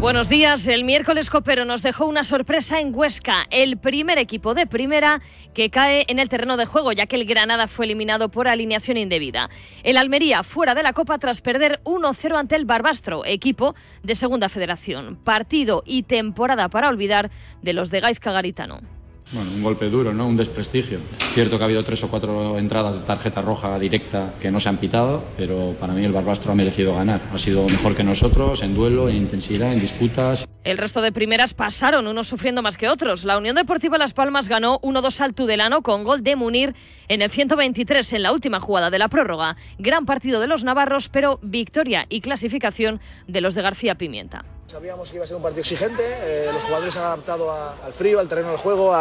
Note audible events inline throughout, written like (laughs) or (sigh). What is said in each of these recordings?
Buenos días. El miércoles Copero nos dejó una sorpresa en Huesca, el primer equipo de primera que cae en el terreno de juego, ya que el Granada fue eliminado por alineación indebida. El Almería fuera de la Copa tras perder 1-0 ante el Barbastro, equipo de Segunda Federación. Partido y temporada para olvidar de los de Gaizka Garitano. Bueno, un golpe duro, ¿no? Un desprestigio. Cierto que ha habido tres o cuatro entradas de tarjeta roja directa que no se han pitado, pero para mí el Barbastro ha merecido ganar. Ha sido mejor que nosotros en duelo, en intensidad, en disputas. El resto de primeras pasaron, unos sufriendo más que otros. La Unión Deportiva Las Palmas ganó 1-2 al Tudelano con gol de Munir en el 123 en la última jugada de la prórroga. Gran partido de los navarros, pero victoria y clasificación de los de García Pimienta. Sabíamos que iba a ser un partido exigente, eh, los jugadores se han adaptado al frío, al terreno de juego,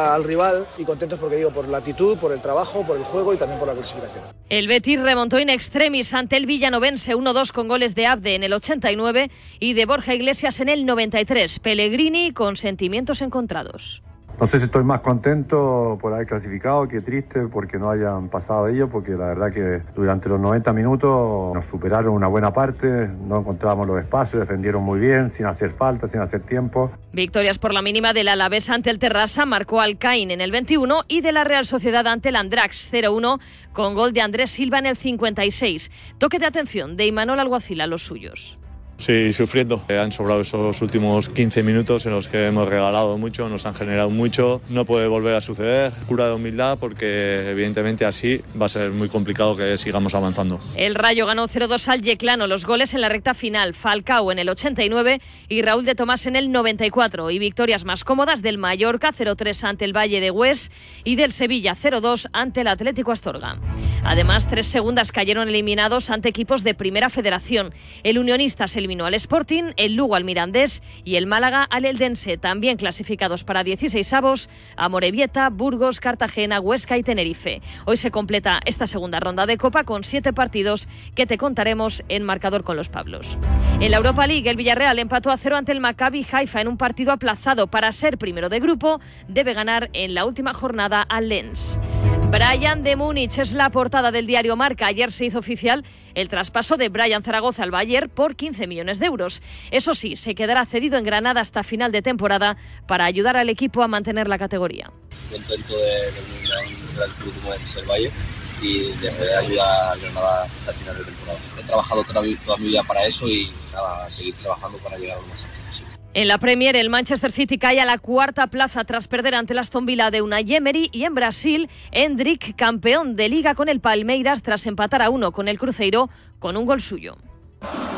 el trabajo. El Betis remontó in extremis ante el Villanovense 1-2 con goles de Abde en el 89 y de Borja Iglesias en el 93. Pellegrini con sentimientos encontrados. No sé si estoy más contento por haber clasificado que triste porque no hayan pasado ellos, porque la verdad que durante los 90 minutos nos superaron una buena parte, no encontrábamos los espacios, defendieron muy bien, sin hacer falta, sin hacer tiempo. Victorias por la mínima del Alavés ante el Terrassa, marcó Alcaín en el 21 y de la Real Sociedad ante el Andrax 0-1 con gol de Andrés Silva en el 56. Toque de atención de Imanol Alguacil a los suyos. Sí, sufriendo. Han sobrado esos últimos 15 minutos en los que hemos regalado mucho, nos han generado mucho. No puede volver a suceder. Cura de humildad porque evidentemente así va a ser muy complicado que sigamos avanzando. El Rayo ganó 0-2 al Yeclano. Los goles en la recta final. Falcao en el 89 y Raúl de Tomás en el 94. Y victorias más cómodas del Mallorca 0-3 ante el Valle de Hues y del Sevilla 0-2 ante el Atlético Astorga. Además, tres segundas cayeron eliminados ante equipos de Primera Federación. El Unionista se eliminó al Sporting, el Lugo al Mirandés y el Málaga al Eldense, también clasificados para 16 avos a Morevieta, Burgos, Cartagena, Huesca y Tenerife. Hoy se completa esta segunda ronda de Copa con siete partidos que te contaremos en marcador con los Pablos. En la Europa League, el Villarreal empató a cero ante el Maccabi Haifa en un partido aplazado para ser primero de grupo. Debe ganar en la última jornada al Lens. Brian de Múnich es la portada del diario Marca. Ayer se hizo oficial el traspaso de Brian Zaragoza al Bayern por 15 millones de euros. Eso sí, se quedará cedido en Granada hasta final de temporada para ayudar al equipo a mantener la categoría. Contento de venir un gran club como es el Bayern y de poder ayudar a Granada hasta final de temporada. He trabajado toda mi, vida para eso y nada, seguir trabajando para llegar a lo más alto posible. En la Premier, el Manchester City cae a la cuarta plaza tras perder ante el Aston de una Emery y en Brasil, Hendrik, campeón de liga con el Palmeiras tras empatar a uno con el Cruzeiro con un gol suyo.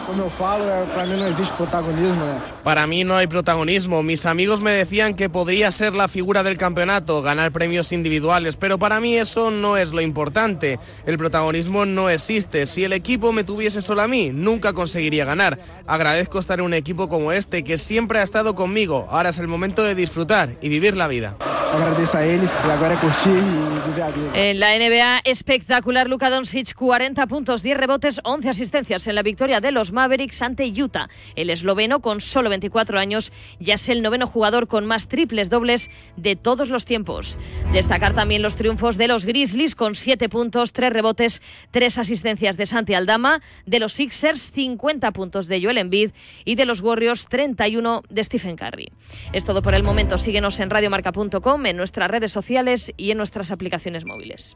Como eu falo, para mí no existe protagonismo. Né? Para mí no hay protagonismo. Mis amigos me decían que podría ser la figura del campeonato, ganar premios individuales, pero para mí eso no es lo importante. El protagonismo no existe. Si el equipo me tuviese solo a mí, nunca conseguiría ganar. Agradezco estar en un equipo como este que siempre ha estado conmigo. Ahora es el momento de disfrutar y vivir la vida. Agradezco a ellos y ahora es curtir y vivir la vida. En la NBA, espectacular Luka Doncic, 40 puntos, 10 rebotes, 11 asistencias en la victoria de los Mavericks ante Utah. El esloveno, con solo 24 años, ya es el noveno jugador con más triples dobles de todos los tiempos. Destacar también los triunfos de los Grizzlies, con 7 puntos, 3 rebotes, 3 asistencias de Santi Aldama, de los Sixers, 50 puntos de Joel Embiid y de los Warriors, 31 de Stephen Curry. Es todo por el momento. Síguenos en radiomarca.com, en nuestras redes sociales y en nuestras aplicaciones móviles.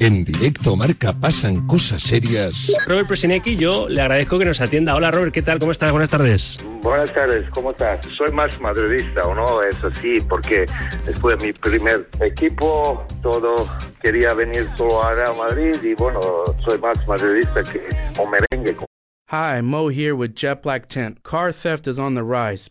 En directo Marca pasan cosas serias. Robert Presinecki, yo le agradezco que nos atienda. Hola Robert, ¿qué tal? ¿Cómo estás? Buenas tardes. Buenas tardes, ¿cómo estás? Soy más madridista, ¿o no? Eso sí, porque después de mi primer equipo, todo quería venir solo a Real Madrid y bueno, soy más madridista que un merengue. Hi, Mo here with Jet Black Tent. Car theft is on the rise.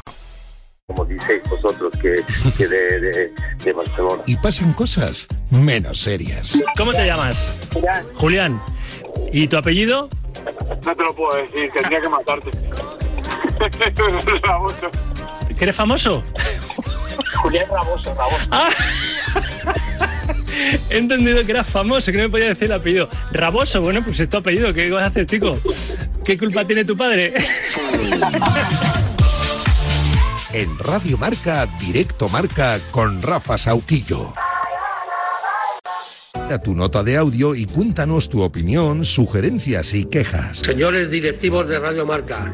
Vosotros que, que de, de, de Barcelona. Y pasan cosas menos serias. ¿Cómo te llamas? Julián. Julián. ¿Y tu apellido? No te lo puedo decir, tendría que matarte. Raboso. (laughs) ¿Que eres famoso? Julián Raboso, Raboso. Ah. He entendido que eras famoso, que no me podía decir el apellido. Raboso, bueno, pues es tu apellido. ¿Qué vas a hacer, chico? ¿Qué culpa tiene tu padre? (laughs) En Radio Marca, Directo Marca con Rafa Sauquillo. A tu nota de audio y cuéntanos tu opinión, sugerencias y quejas. Señores directivos de Radio Marca,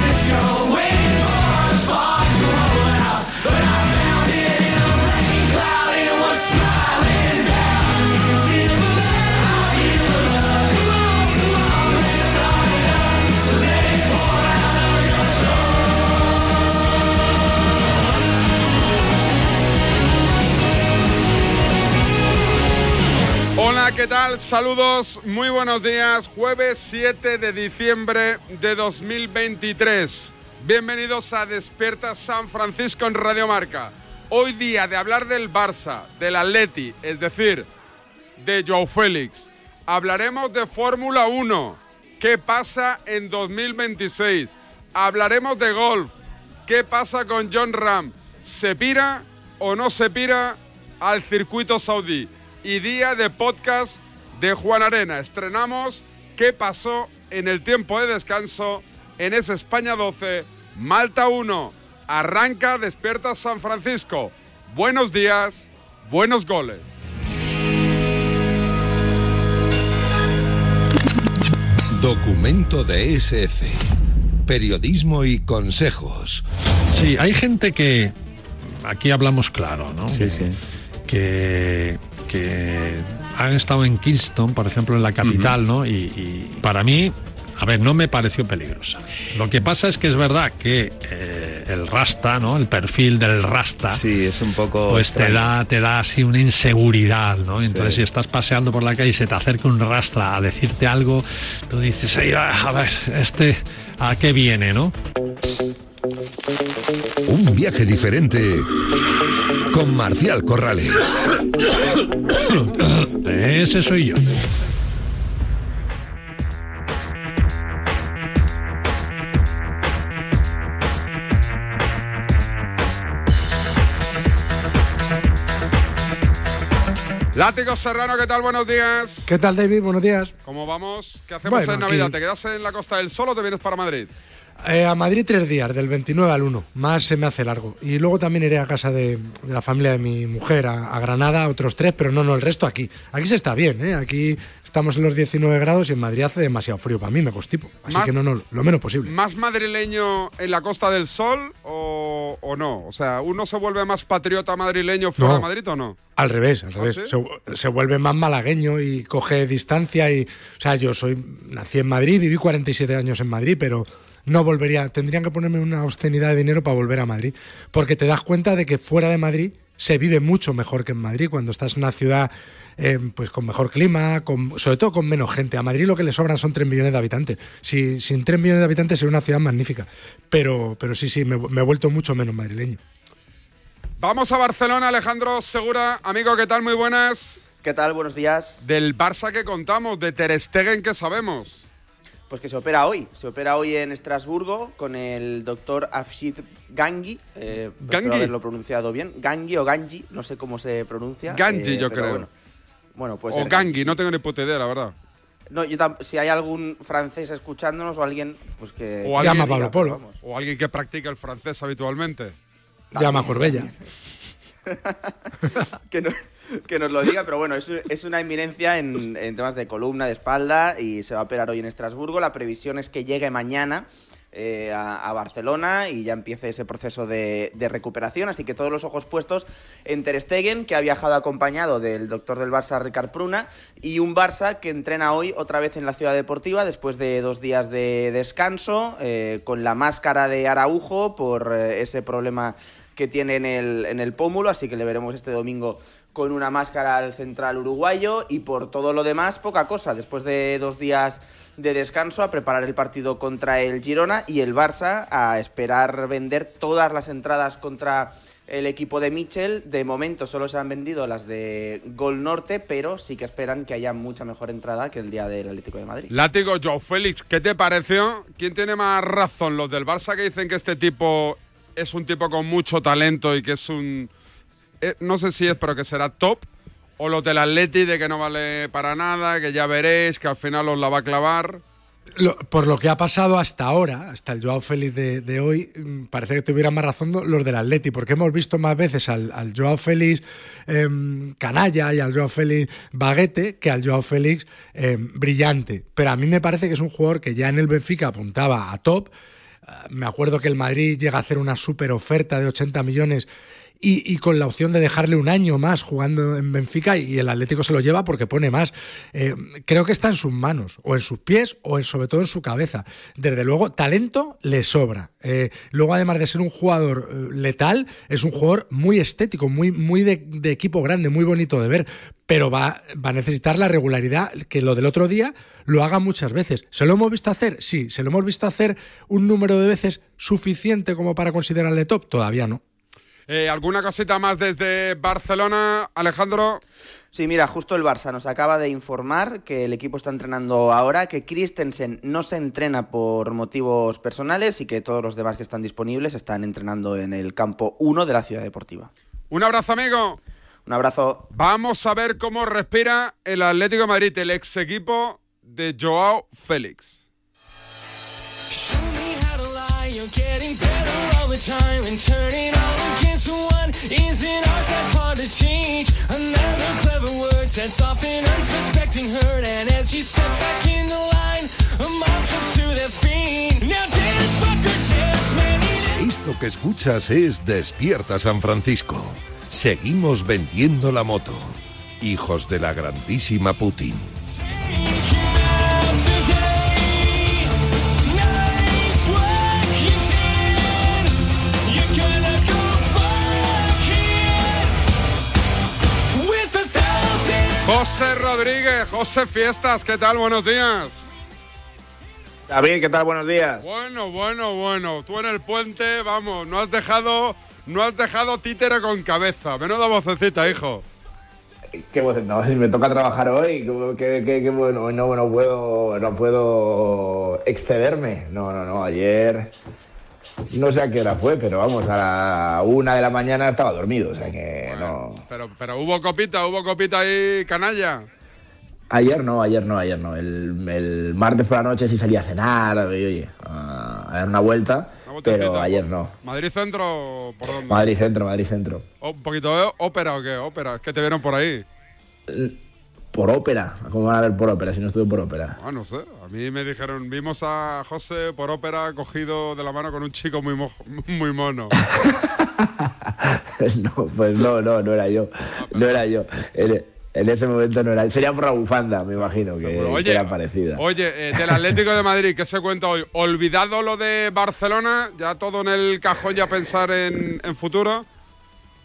Saludos, muy buenos días. Jueves 7 de diciembre de 2023. Bienvenidos a Despierta San Francisco en Radio Marca. Hoy día de hablar del Barça, del Atleti, es decir, de Joe Félix. Hablaremos de Fórmula 1. ¿Qué pasa en 2026? Hablaremos de golf. ¿Qué pasa con John Ram? ¿Se pira o no se pira al circuito saudí? y día de podcast de Juan Arena. Estrenamos qué pasó en el tiempo de descanso en ese España 12, Malta 1. Arranca, despierta San Francisco. Buenos días, buenos goles. Documento de SF. Periodismo y consejos. Sí, hay gente que. Aquí hablamos claro, ¿no? Sí, que, sí. Que, que han estado en Kingston, por ejemplo, en la capital, ¿no? Y, y para mí, a ver, no me pareció peligrosa. Lo que pasa es que es verdad que eh, el rasta, ¿no? El perfil del rasta. Sí, es un poco. Pues te da, te da así una inseguridad, ¿no? Entonces, Sí. si estás paseando por la calle y se te acerca un rastra a decirte algo, tú dices, "Ay, a ver, este, ¿a qué viene, no? Un viaje diferente con Marcial Corrales. (coughs) Ese soy yo. Látigo Serrano, ¿qué tal? Buenos días. ¿Qué tal, David? Buenos días. ¿Cómo vamos? ¿Qué hacemos Bueno, en Navidad? aquí- ¿Te quedas en la Costa del Sol o te vienes para Madrid? Eh, a Madrid tres días, del 29 al 1. Más se me hace largo. Y luego también iré a casa de, de la familia de mi mujer, a, a Granada, otros tres, pero no, no, el resto aquí. Aquí se está bien, ¿eh? Aquí estamos en los 19 grados y en Madrid hace demasiado frío. Para mí me constipo. Así Más- que no, no, lo menos posible. ¿Más madrileño en la Costa del Sol o, o no? O sea, ¿uno se vuelve más patriota madrileño fuera No. de Madrid o no? Al revés, al ¿Ah, revés. sí? Se, se vuelve más malagueño y coge distancia. Y, o sea, yo soy nací en Madrid, viví 47 años en Madrid, pero no volvería. Tendrían que ponerme una obscenidad de dinero para volver a Madrid. Porque te das cuenta de que fuera de Madrid se vive mucho mejor que en Madrid cuando estás en una ciudad eh, pues con mejor clima, con, sobre todo con menos gente. A Madrid lo que le sobran son 3 millones de habitantes. Si, sin 3 millones de habitantes sería una ciudad magnífica. Pero, pero sí, sí, me, me he vuelto mucho menos madrileño. Vamos a Barcelona, Alejandro Segura. Amigo, ¿qué tal? Muy buenas. ¿Qué tal? Buenos días. Del Barça que contamos, de Ter Stegen que sabemos. Pues que se opera hoy. Se opera hoy en Estrasburgo con el doctor Afshid Gangi. Eh, Gangi. Espero haberlo pronunciado bien. Gangi o Gangi, no sé cómo se pronuncia. Gangi, eh, yo creo. Bueno, bueno pues o Gangui, no tengo ni puta idea, la verdad. No, yo si hay algún francés escuchándonos o alguien, pues que. O que alguien, diga, pero vamos. o alguien que practica el francés habitualmente. Llama a Corbella. (laughs) que, no- que nos lo diga, pero bueno, es, es una inminencia en, en temas de columna, de espalda y se va a operar hoy en Estrasburgo. La previsión es que llegue mañana eh, a, Barcelona y ya empiece ese proceso de, de recuperación. Así que todos los ojos puestos en Ter Stegen, que ha viajado acompañado del doctor del Barça, Ricard Pruna, y un Barça que entrena hoy otra vez en la ciudad deportiva después de dos días de descanso, eh, con la máscara de Araujo por eh, ese problema que tiene en el, en el pómulo, así que le veremos este domingo con una máscara al central uruguayo y por todo lo demás poca cosa. Después de dos días de descanso a preparar el partido contra el Girona y el Barça a esperar vender todas las entradas contra el equipo de Michel. De momento solo se han vendido las de Gol Norte, pero sí que esperan que haya mucha mejor entrada que el día del Atlético de Madrid. Látigo, Joe Félix, ¿qué te pareció? ¿Quién tiene más razón? ¿Los del Barça que dicen que este tipo es un tipo con mucho talento y que es un... eh, no sé si es, pero que será top? ¿O los del Atleti de que no vale para nada, que ya veréis, que al final os la va a clavar? Por lo que ha pasado hasta ahora, hasta el Joao Félix de, hoy, mm, parece que tuvieran más razón los del Atleti, porque hemos visto más veces al, al Joao Félix em, canalla y al Joao Félix baguete que al Joao Félix em, brillante. Pero a mí me parece que es un jugador que ya en el Benfica apuntaba a top. Ah, Me acuerdo que el Madrid llega a hacer una super oferta de 80 millones y, y con la opción de dejarle un año más jugando en Benfica y el Atlético se lo lleva porque pone más. Eh, creo que está en sus manos, o en sus pies, o en, sobre todo en su cabeza. Desde luego, talento le sobra. Eh, luego, además de ser un jugador eh, letal, es un jugador muy estético, muy, muy de, de equipo grande, muy bonito de ver, pero va, va a necesitar la regularidad, que lo del otro día lo haga muchas veces. ¿Se lo hemos visto hacer? Sí. ¿Se lo hemos visto hacer un número de veces suficiente como para considerarle top? Todavía no. Eh, ¿Alguna cosita más desde Barcelona, Alejandro? Sí, mira, justo el Barça nos acaba de informar que el equipo está entrenando ahora, que Christensen no se entrena por motivos personales y que todos los demás que están disponibles están entrenando en el campo 1 de la ciudad deportiva. Un abrazo, amigo. Un abrazo. Vamos a ver cómo respira el Atlético de Madrid, el ex equipo de Joao Félix. You're getting better all the time and turning all against one is an art that's hard to teach. Another clever word sets off an unsuspecting hurt, and as you step back in the line, a mob jumps to their feet. Now dance, fucker, dance, man. Esto que escuchas es Despierta San Francisco. Seguimos vendiendo la moto. Hijos de la grandísima Putin. Today, José Rodríguez, José Fiestas, ¿qué tal? Buenos días. David, ¿qué tal? Buenos días. Bueno, bueno, bueno. Tú en el puente, vamos, no has dejado, no has dejado títere con cabeza. Menuda vocecita, hijo. Qué no, me toca trabajar hoy, qué- qué- qué bueno, no, no puedo, no puedo excederme. No, no, no, ayer no sé a qué hora fue, pero vamos, a la una de la mañana estaba dormido, o sea que no. Pero, pero hubo copita, hubo copita ahí, canalla. Ayer no, ayer no, ayer no. El, el martes por la noche sí salí a cenar, oye, a, a dar una vuelta, pero ayer no. ¿Madrid Centro por dónde? Madrid Centro, Madrid Centro. ¿Un poquito de ópera o qué? ¿Ópera? Es que te vieron por ahí. Por ópera, ¿cómo van a ver por ópera si no estuve por ópera? Ah, no sé. A mí me dijeron, vimos a José por ópera cogido de la mano con un chico muy, mo- (laughs) muy mono. (laughs) no, pues no, no, no era yo. No era yo. En, en ese momento no era. Sería por la bufanda, me imagino, que, que Oye, era parecida. Oye, eh, del Atlético de Madrid, ¿qué se cuenta hoy? Olvidado lo de Barcelona, ya todo en el cajón, ya pensar en, en futuro.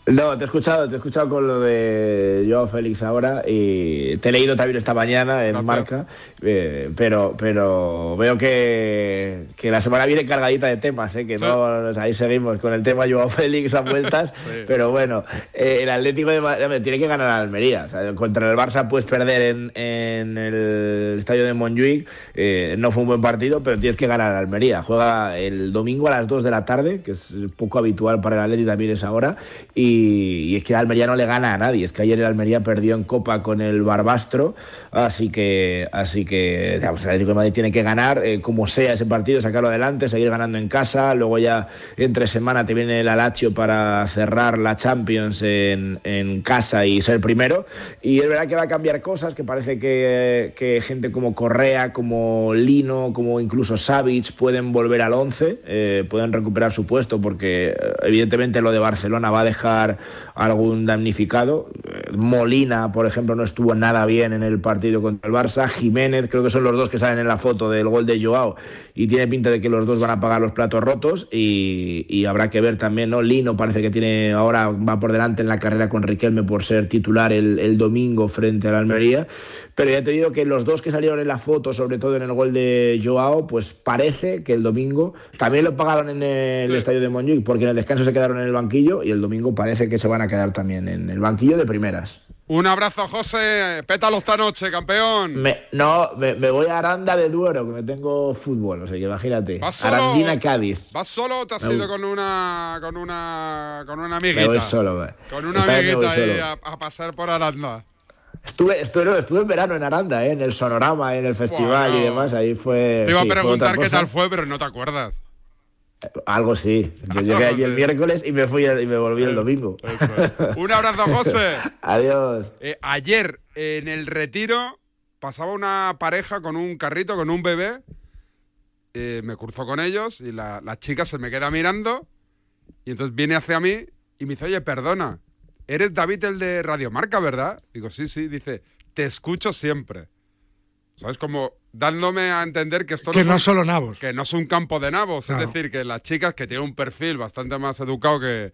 No, te he escuchado, te he escuchado con lo de Joao Félix ahora y te he leído también esta mañana en Marca, eh, pero, pero veo que, que la semana viene cargadita de temas, eh, que no, ahí seguimos con el tema Joao Félix a vueltas, (laughs) Sí. pero bueno, eh, el Atlético de Madrid tiene que ganar a Almería, o sea, contra el Barça puedes perder en, en el estadio de Montjuic, eh, no fue un buen partido, pero tienes que ganar a Almería, juega el domingo a las 2 de la tarde, que es poco habitual para el Atlético también esa hora, y, y es que el Almería no le gana a nadie. Es que ayer el Almería perdió en Copa con el Barbastro, así que, así que digamos, el Atlético de Madrid tiene que ganar eh, como sea ese partido, sacarlo adelante, seguir ganando en casa. Luego ya entre semana te viene el Alacho para cerrar la Champions en, casa y ser primero. Y es verdad que va a cambiar cosas, que parece que, que gente como Correa, como Lino, como incluso Savic pueden volver al 11, eh, pueden recuperar su puesto, porque eh, evidentemente lo de Barcelona va a dejar lugar algún damnificado. Eh, Molina, por ejemplo, no estuvo nada bien en el partido contra el Barça. Jiménez, creo que son los dos que salen en la foto del gol de Joao y tiene pinta de que los dos van a pagar los platos rotos y, y habrá que ver también, ¿no? Lino parece que tiene ahora va por delante en la carrera con Riquelme por ser titular el, el domingo frente al Almería. Pero ya te digo que los dos que salieron en la foto, sobre todo en el gol de Joao, pues parece que el domingo también lo pagaron en el estadio de Montjuic, porque en el descanso se quedaron en el banquillo y el domingo parece que se van a quedar también en el banquillo de primeras. Un abrazo, José. Pétalo esta noche, campeón. Me- no, me, me voy a Aranda de Duero, que me tengo fútbol, o sea que imagínate. ¿Vas solo? Arandina Cádiz. ¿Vas solo o te has Me ido voy. con una con una con una Me amiguita? voy solo, me- Con una esta me amiguita ahí a, a pasar por Aranda. Estuve, estuve, estuve en verano en Aranda, ¿eh? en el Sonorama, en el festival Bueno. y demás. Ahí fue. Te iba sí, a preguntar qué tal fue, pero no te acuerdas. Algo sí. Yo llegué allí el miércoles y me fui y me volví el domingo. Un abrazo, (laughs) José. Adiós. Eh, ayer en el retiro pasaba una pareja con un carrito, con un bebé. Eh, me cruzo con ellos y la, la chica se me queda mirando. Y entonces viene hacia mí y me dice, oye, perdona, eres David el de Radiomarca, ¿verdad? Digo, sí, sí. Dice, te escucho siempre. ¿Sabes? Como dándome a entender que esto Que no un- solo nabos. Que no es un campo de nabos. Claro. Es decir, que las chicas que tienen un perfil bastante más educado que,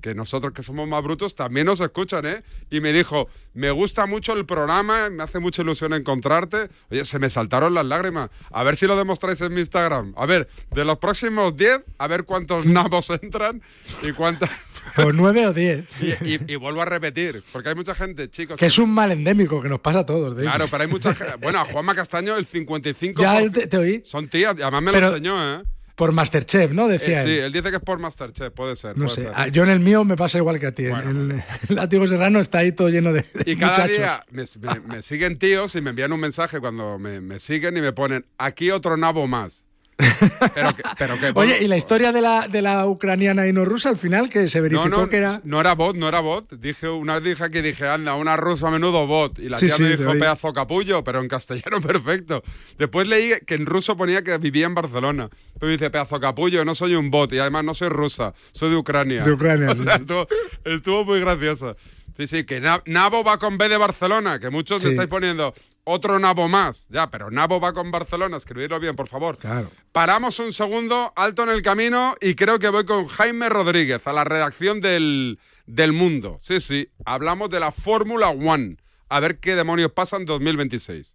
que nosotros que somos más brutos también nos escuchan, ¿eh? Y me dijo, me gusta mucho el programa, me hace mucha ilusión encontrarte. Oye, se me saltaron las lágrimas. A ver si lo demostráis en mi Instagram. A ver, de los próximos 10, a ver cuántos (laughs) nabos entran y cuántas... O (laughs) nueve o diez. (laughs) Y, y- y vuelvo a repetir, porque hay mucha gente, chicos... Que es un mal endémico que nos pasa a todos. de Claro, pero hay mucha gente... Bueno, a Juanma Castaño el 55... Ya te, te oí. Son tías, además me Pero- lo enseñó, ¿eh? Por Masterchef, ¿no? Eh, Decía sí, él. él dice que es por Masterchef, puede ser. No puede sé. ser. Ah, Yo en el mío me pasa igual que a ti. En- en (laughs) el látigo serrano está ahí todo lleno de, de Y cada muchachos. día me, me- me siguen tíos y me envían un mensaje cuando me, me siguen y me ponen aquí otro nabo más. (laughs) Pero que, pero que Oye, ¿y la historia de la, de la ucraniana y no rusa al final que se verificó no, no, que era... no era bot, no era bot. Dije, una vez dije que dije, anda, una rusa a menudo bot. Y la Sí, tía sí, me dijo pedazo capullo, pero en castellano (laughs) perfecto. Después leí que en ruso ponía que vivía en Barcelona. Pero me dice, pedazo capullo, no soy un bot y además no soy rusa, soy de Ucrania. De Ucrania, (laughs) O sí. sea, estuvo, estuvo muy gracioso. Sí, sí, que Na- Nabo va con B de Barcelona, que muchos Sí. me estáis poniendo otro Nabo más. Ya, pero Nabo va con Barcelona, escribidlo bien, por favor. Claro. Paramos un segundo, alto en el camino, y creo que voy con Jaime Rodríguez a la redacción del, del Mundo. Sí, sí, hablamos de la Fórmula One. A ver qué demonios pasa en 2026.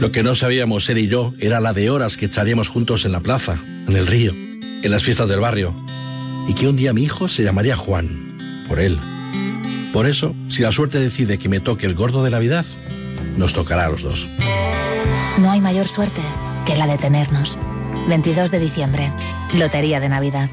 Lo que no sabíamos él y yo era la de horas que echaríamos juntos en la plaza, en el río, en las fiestas del barrio. Y que un día mi hijo se llamaría Juan, por él. Por eso, si la suerte decide que me toque el gordo de Navidad, nos tocará a los dos. No hay mayor suerte que la de tenernos. 22 de diciembre, Lotería de Navidad.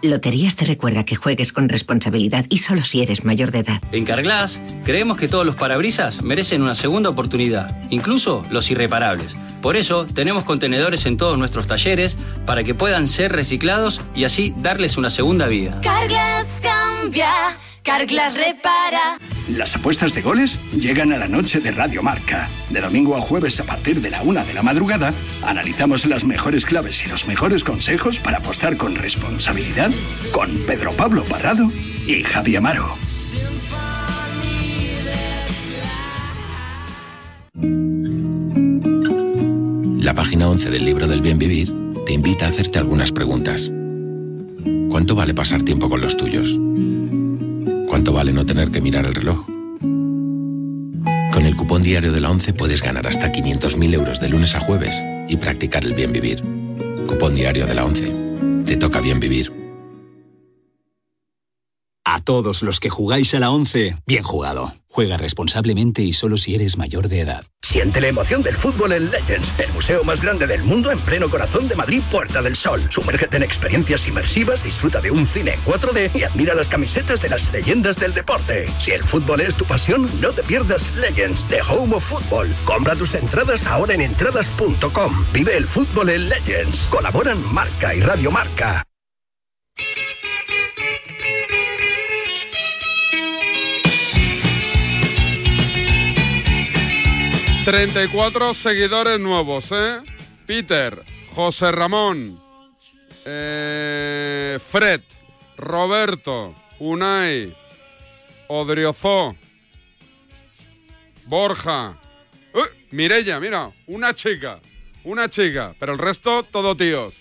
Loterías te recuerda que juegues con responsabilidad y solo si eres mayor de edad. En Carglass creemos que todos los parabrisas merecen una segunda oportunidad, incluso los irreparables. Por eso tenemos contenedores en todos nuestros talleres para que puedan ser reciclados y así darles una segunda vida. Carglass cambia, Carglass repara. Las apuestas de goles llegan a la noche de Radio Marca. De domingo a jueves a partir de la una de la madrugada, analizamos las mejores claves y los mejores consejos para apostar con responsabilidad con Pedro Pablo Parrado y Javi Amaro. La página 11 del libro del bien vivir te invita a hacerte algunas preguntas. ¿Cuánto vale pasar tiempo con los tuyos? ¿Cuánto vale no tener que mirar el reloj? Con el cupón diario de la 11 puedes ganar hasta 500.000 euros de lunes a jueves y practicar el bien vivir. Cupón diario de la 11. Te toca bien vivir. A todos los que jugáis a la 11, bien jugado. Juega responsablemente y solo si eres mayor de edad. Siente la emoción del fútbol en Legends, el museo más grande del mundo en pleno corazón de Madrid, Puerta del Sol. Sumérgete en experiencias inmersivas, disfruta de un cine en 4D y admira las camisetas de las leyendas del deporte. Si el fútbol es tu pasión, no te pierdas Legends, The Home of Football. Compra tus entradas ahora en entradas.com. Vive el fútbol en Legends. Colaboran Marca y Radio Marca. 34 seguidores nuevos, ¿eh? Peter, José Ramón, eh, Fred, Roberto, Unai, Odriozó, Borja, ¡Uy! Mirella, mira, una chica, una chica, pero el resto todo tíos.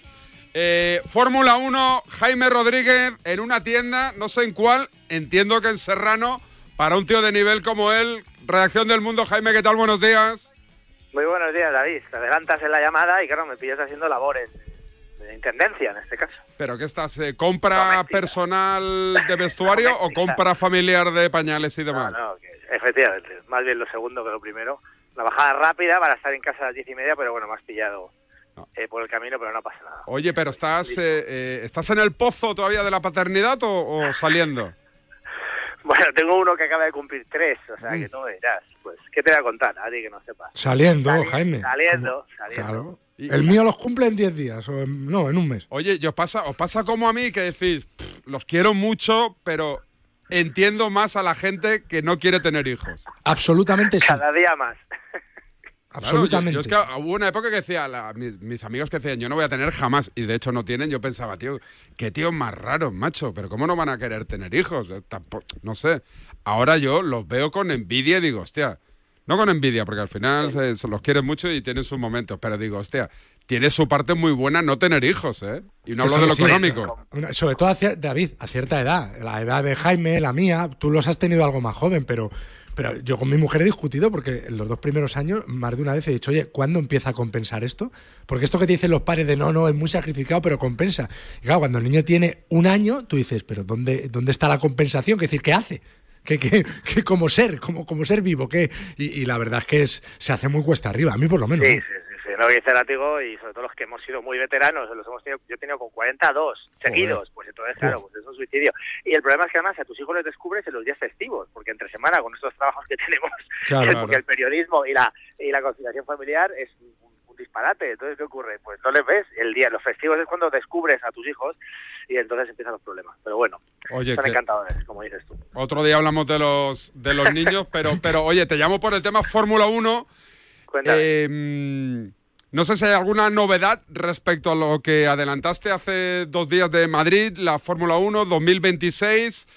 Eh, Fórmula 1, Jaime Rodríguez en una tienda, no sé en cuál, entiendo que en Serrano, para un tío de nivel como él. Reacción del mundo, Jaime, ¿qué tal? Buenos días. Muy buenos días, David. Te adelantas en la llamada y claro, me pillas haciendo labores de intendencia en este caso. ¿Pero qué estás? eh, ¿Compra personal de (laughs) vestuario o compra familiar de pañales y demás? No, que efectivamente, más bien lo segundo que lo primero. La bajada rápida para estar en casa a las diez y media, pero bueno, me has pillado eh, por el camino, pero no pasa nada. Oye, pero estás, eh, eh, ¿estás en el pozo todavía de la paternidad o, o saliendo? Bueno, tengo uno que acaba de cumplir tres, o sea que no verás. Pues, ¿qué te voy a contar? A ti que no sepas. Saliendo, Sali- Jaime. Saliendo, saliendo. Claro. El mío los cumple en 10 días, o en- no, en un mes. Oye, ¿y os pasa, os pasa como a mí que decís, "Pff, los quiero mucho, pero entiendo más a la gente que no quiere tener hijos? Absolutamente sí. Cada día más. Claro, Absolutamente. yo- yo es que hubo una época que decía, la- mis, mis amigos que decían, yo no voy a tener jamás, y de hecho no tienen, yo pensaba, tío, qué tíos más raros, macho, pero ¿cómo no van a querer tener hijos? Eh, tampoco, no sé. Ahora yo los veo con envidia y digo, hostia, no con envidia, porque al final se, se los quieren mucho y tienen sus momentos, pero digo, hostia, tiene su parte muy buena no tener hijos, ¿eh? Y no hablo sí, de lo sí. económico. Sobre todo, a David, a cierta edad. La edad de Jaime, la mía, tú los has tenido algo más joven, pero, pero yo con mi mujer he discutido porque en los dos primeros años, más de una vez he dicho, oye, ¿cuándo empieza a compensar esto? Porque esto que te dicen los padres de no, no, es muy sacrificado, pero compensa. Y claro, cuando el niño tiene un año, tú dices, pero ¿dónde, dónde está la compensación? ¿Qué decir, ¿qué hace? ¿Qué, qué, (laughs) qué como ser, como, como ser vivo? ¿qué? Y, y la verdad es que es, se hace muy cuesta arriba, a mí por lo menos. Sí, ¿no? sí, lo que dice Látigo y sobre todo los que hemos sido muy veteranos, los hemos tenido, yo he tenido con 42 seguidos, pues entonces claro, pues es un suicidio. Y el problema es que además a tus hijos les descubres en los días festivos, porque entre semana con estos trabajos que (laughs) tenemos, Claro, porque claro. el periodismo y la y la conciliación familiar es un, un disparate. Entonces, ¿qué ocurre? Pues no les ves el día, los festivos es cuando descubres a tus hijos y entonces empiezan los problemas. Pero bueno, Oye, son que- encantadores, como dices tú. Otro día hablamos de los, de los niños, pero, pero oye, te llamo por el tema Fórmula 1. (laughs) Eh, mm, no sé si hay alguna novedad respecto a lo que adelantaste hace dos días de Madrid, la Fórmula 1 2026.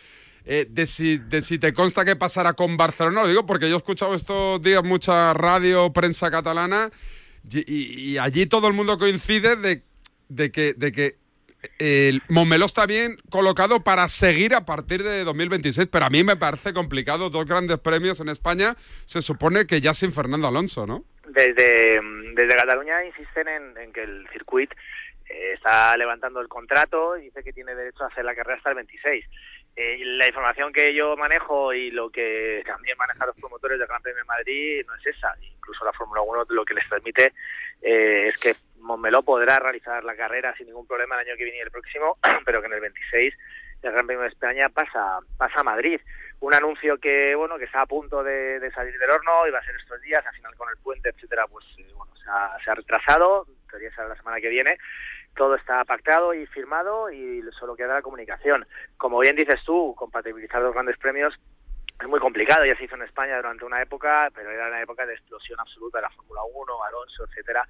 eh, de, si, de si te consta que pasará con Barcelona, lo digo porque yo he escuchado estos días mucha radio, prensa catalana, y, allí todo el mundo coincide de, que, de que el está bien colocado para seguir a partir de 2026, pero a mí me parece complicado. Dos grandes premios en España, se supone que ya sin Fernando Alonso, ¿no? Desde, mm, desde Cataluña insisten en, que el circuito eh, está levantando el contrato y dice que tiene derecho a hacer la carrera hasta el 26. Eh, la información que yo manejo y lo que también manejan los promotores del Gran Premio de Madrid no es esa. Incluso la Fórmula 1 lo que les transmite eh, es que Montmeló podrá realizar la carrera sin ningún problema el año que viene y el próximo, (clears throat) pero que en el 26 el Gran Premio de España pasa pasa a Madrid. Un anuncio que bueno que está a punto de, salir del horno va a ser estos días, al final con el puente, etcétera, pues eh, bueno, se ha, se ha retrasado, debería ser la semana que viene. Todo está pactado y firmado y solo queda la comunicación. Como bien dices tú, compatibilizar los grandes premios es muy complicado, ya se hizo en España durante una época, pero era una época de explosión absoluta de la Fórmula 1, Alonso, etcétera,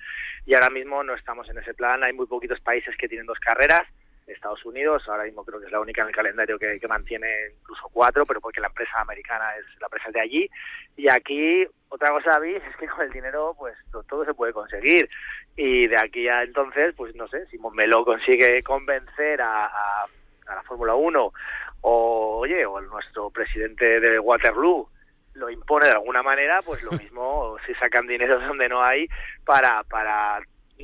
y ahora mismo no estamos en ese plan, hay muy poquitos países que tienen dos carreras, Estados Unidos, ahora mismo creo que es la única en el calendario que, que mantiene incluso cuatro, pero porque la empresa americana es la empresa de allí, y aquí otra cosa, David, es que con el dinero pues to- todo se puede conseguir, y de aquí a entonces, pues no sé, si Montmeló consigue convencer a, a, a la Fórmula 1 o oye, o el nuestro presidente de Waterloo lo impone de alguna manera, pues lo mismo (laughs) si sacan dinero donde no hay para para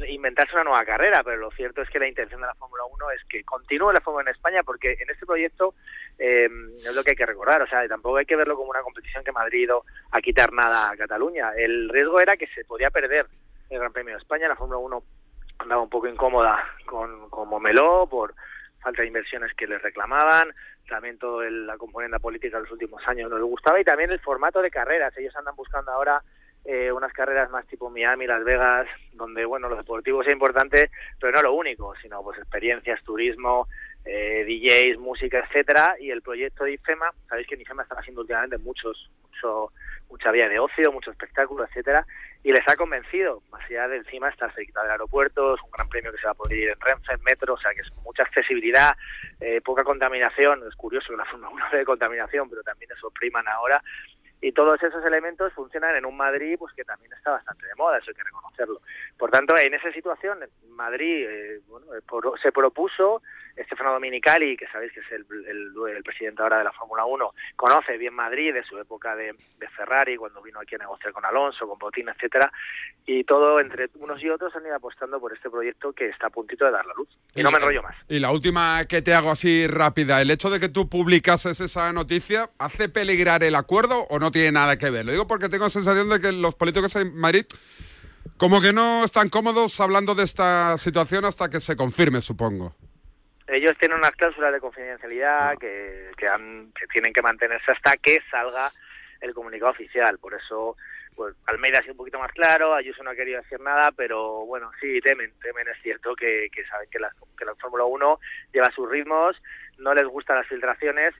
inventarse una nueva carrera, pero lo cierto es que la intención de la Fórmula 1 es que continúe la Fórmula en España porque en este proyecto eh, es lo que hay que recordar, o sea, tampoco hay que verlo como una competición que Madrid ha a quitar nada a Cataluña. El riesgo era que se podía perder el Gran Premio de España, la Fórmula 1 andaba un poco incómoda con, con Momeló por falta de inversiones que les reclamaban, también toda la componente política de los últimos años no les gustaba y también el formato de carreras. Ellos andan buscando ahora eh, unas carreras más tipo Miami, Las Vegas, donde bueno lo deportivo sea importante, pero no lo único, sino pues experiencias, turismo, eh, DJs, música, etcétera. Y el proyecto de IFEMA, sabéis que en IFEMA están haciendo últimamente muchos, mucho, mucha vía de ocio, mucho espectáculo, etcétera, y les ha convencido. Más allá de encima estar cerquita del aeropuerto, es un gran premio que se va a poder ir en Renfe, en metro, o sea que es mucha accesibilidad, eh, poca contaminación. Es curioso que la Fórmula 1 de (laughs) contaminación, pero también eso priman ahora. Y todos esos elementos funcionan en un Madrid pues que también está bastante de moda, eso hay que reconocerlo. Por tanto, en esa situación, Madrid eh, bueno, eh, se propuso, Stefano Dominicali, que sabéis que es el, el- presidente ahora de la Fórmula 1, conoce bien Madrid de su época de, Ferrari, cuando vino aquí a negociar con Alonso, con Botín, etcétera, y todo entre unos y otros han ido apostando por este proyecto que está a puntito de dar la luz. Y no me enrollo más. Y la última que te hago así rápida, el hecho de que tú publicases esa noticia, ¿hace peligrar el acuerdo o no tiene nada que ver? Lo digo porque tengo la sensación de que los políticos en Madrid como que no están cómodos hablando de esta situación hasta que se confirme, supongo. ellos tienen unas cláusulas de confidencialidad que, que, han- que tienen que mantenerse hasta que salga el comunicado oficial. Por eso, pues Almeida ha sido un poquito más claro, Ayuso no ha querido decir nada, pero bueno, sí, temen, temen, es cierto que, que saben que la, que la Fórmula 1 lleva sus ritmos, no les gustan las filtraciones,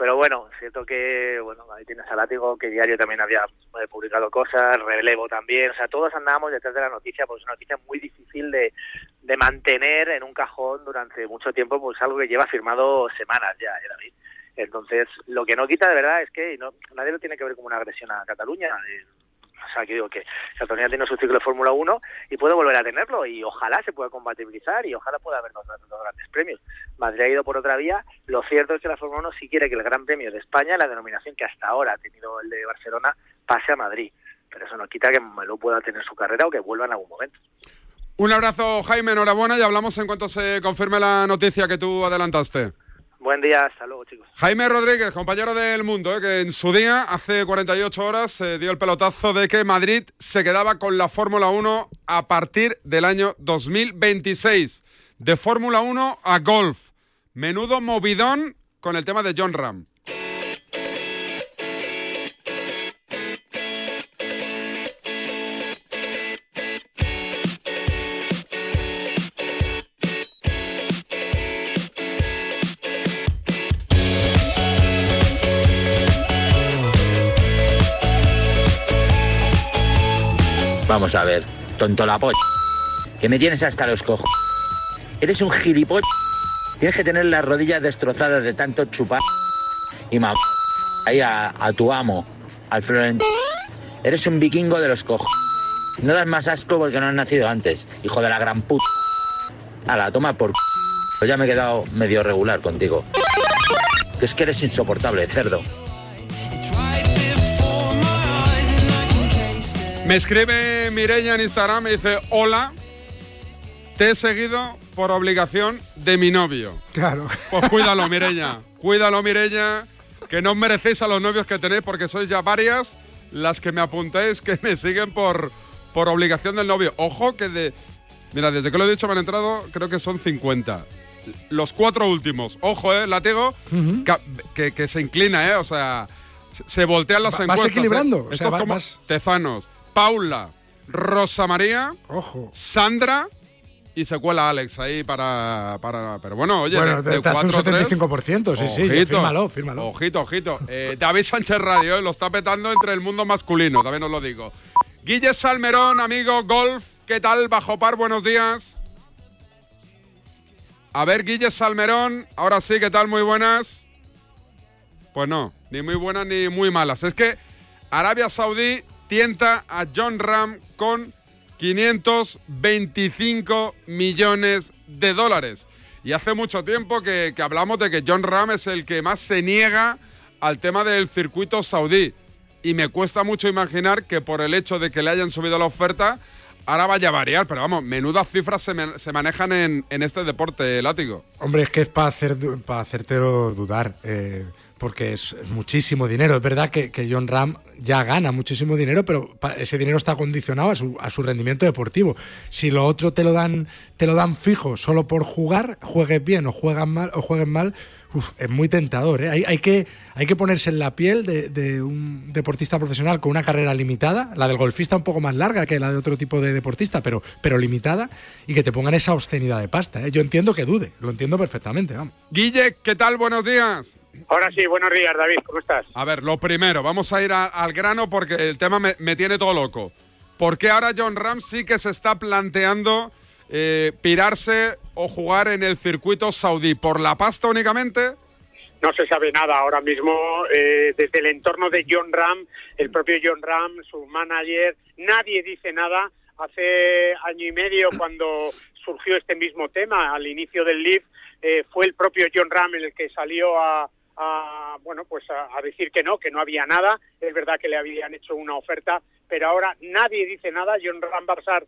pero bueno, es cierto que, bueno, ahí tienes a Látigo, que diario también había eh, publicado cosas, Relevo también, o sea, todos andábamos detrás de la noticia, pues es una noticia muy difícil de, de mantener en un cajón durante mucho tiempo, pues algo que lleva firmado semanas ya, ¿eh, David? Entonces, lo que no quita de verdad es que no, nadie lo tiene que ver como una agresión a Cataluña. eh, o sea, que digo que Cataluña tiene su ciclo de Fórmula 1 y puede volver a tenerlo y ojalá se pueda compatibilizar y ojalá pueda haber dos, grandes premios. Madrid ha ido por otra vía. Lo cierto es que la Fórmula 1 sí quiere que el Gran Premio de España, la denominación que hasta ahora ha tenido el de Barcelona, pase a Madrid. Pero eso no quita que Meló pueda tener su carrera o que vuelva en algún momento. Un abrazo, Jaime, enhorabuena y hablamos en cuanto se confirme la noticia que tú adelantaste. Buen día, hasta luego, chicos. Jaime Rodríguez, compañero del Mundo, eh, que en su día, hace 48 horas, se dio el pelotazo de que Madrid se quedaba con la Fórmula 1 a partir del año 2026. De Fórmula 1 a golf. Menudo movidón con el tema de John Ram. Vamos a ver, tonto la polla. Que me tienes hasta los cojos. Eres un gilipollas. Tienes que tener las rodillas destrozadas de tanto chupar. Y ma... Ahí a, tu amo, al Florentino. Eres un vikingo de los cojos. No das más asco porque no has nacido antes, hijo de la gran puta. Hala, toma por... Pues ya me he quedado medio regular contigo. Es que eres insoportable, cerdo. Me escribe Mireia en Instagram, me dice, hola, te he seguido por obligación de mi novio. Claro. Pues cuídalo, Mireña. Cuídalo, Mireña, que no os merecéis a los novios que tenéis porque sois ya varias las que me apuntáis que me siguen por, por obligación del novio. Ojo que de... Mira, desde que lo he dicho me han entrado, creo que son 50. Los cuatro últimos. Ojo, ¿eh? Látigo, que, que se inclina, ¿eh? O sea, se- voltean las Va- vas encuestas. equilibrando, ¿eh? o Esto sea, es va- como vas- Tezanos, Paula, Rosa María, Ojo. Sandra y se cuela Alex ahí para... para pero bueno, oye, bueno, de, de un cuatro, tres, 75%, sí, sí, Ojito. fírmalo, fírmalo. Ojito, ojito. Eh, David Sánchez Radio eh, lo está petando entre el mundo masculino, también os lo digo. Guille Salmerón, amigo golf, ¿qué tal? Bajo par, buenos días. A ver, Guille Salmerón, ahora sí, ¿qué tal? Muy buenas. Pues no, ni muy buenas ni muy malas. Es que Arabia Saudí tienta a John Ram con 525 millones de dólares. Y hace mucho tiempo que, que hablamos de que John Ram es el que más se niega al tema del circuito saudí. Y me cuesta mucho imaginar que por el hecho de que le hayan subido la oferta, ahora vaya a variar. Pero vamos, menudas cifras se, se manejan en, en este deporte, látigo. Hombre, es que es para hacer hacértelo dudar, eh, porque es, muchísimo dinero. Es verdad que, John Ram ya gana muchísimo dinero, pero ese dinero está condicionado a su, a su rendimiento deportivo. Si lo otro te lo dan te lo dan fijo solo por jugar, juegues bien o juegas mal o juegues mal, uf, es muy tentador. ¿eh? Hay, hay que hay que ponerse en la piel de, de un deportista profesional con una carrera limitada, la del golfista un poco más larga que la de otro tipo de deportista, pero pero limitada y que te pongan esa obscenidad de pasta. ¿eh? Yo entiendo que dude, lo entiendo perfectamente, vamos. Guille, ¿qué tal? Buenos días. Ahora sí, buenos días, David, ¿cómo estás? A ver, lo primero, vamos a ir a- al grano porque el tema me, me tiene todo loco. ¿Por qué ahora John Ram sí que se está planteando eh, pirarse o jugar en el circuito saudí? ¿Por la pasta únicamente? No se sabe nada ahora mismo eh, desde el entorno de John Ram, el propio John Ram, su manager, nadie dice nada. Hace año y medio, cuando surgió este mismo tema, al inicio del Leaf, eh, fue el propio John Ram el que salió a, a, bueno pues a, decir que no, que no había nada. Es verdad que le habían hecho una oferta, pero ahora nadie dice nada. John Ram Barsar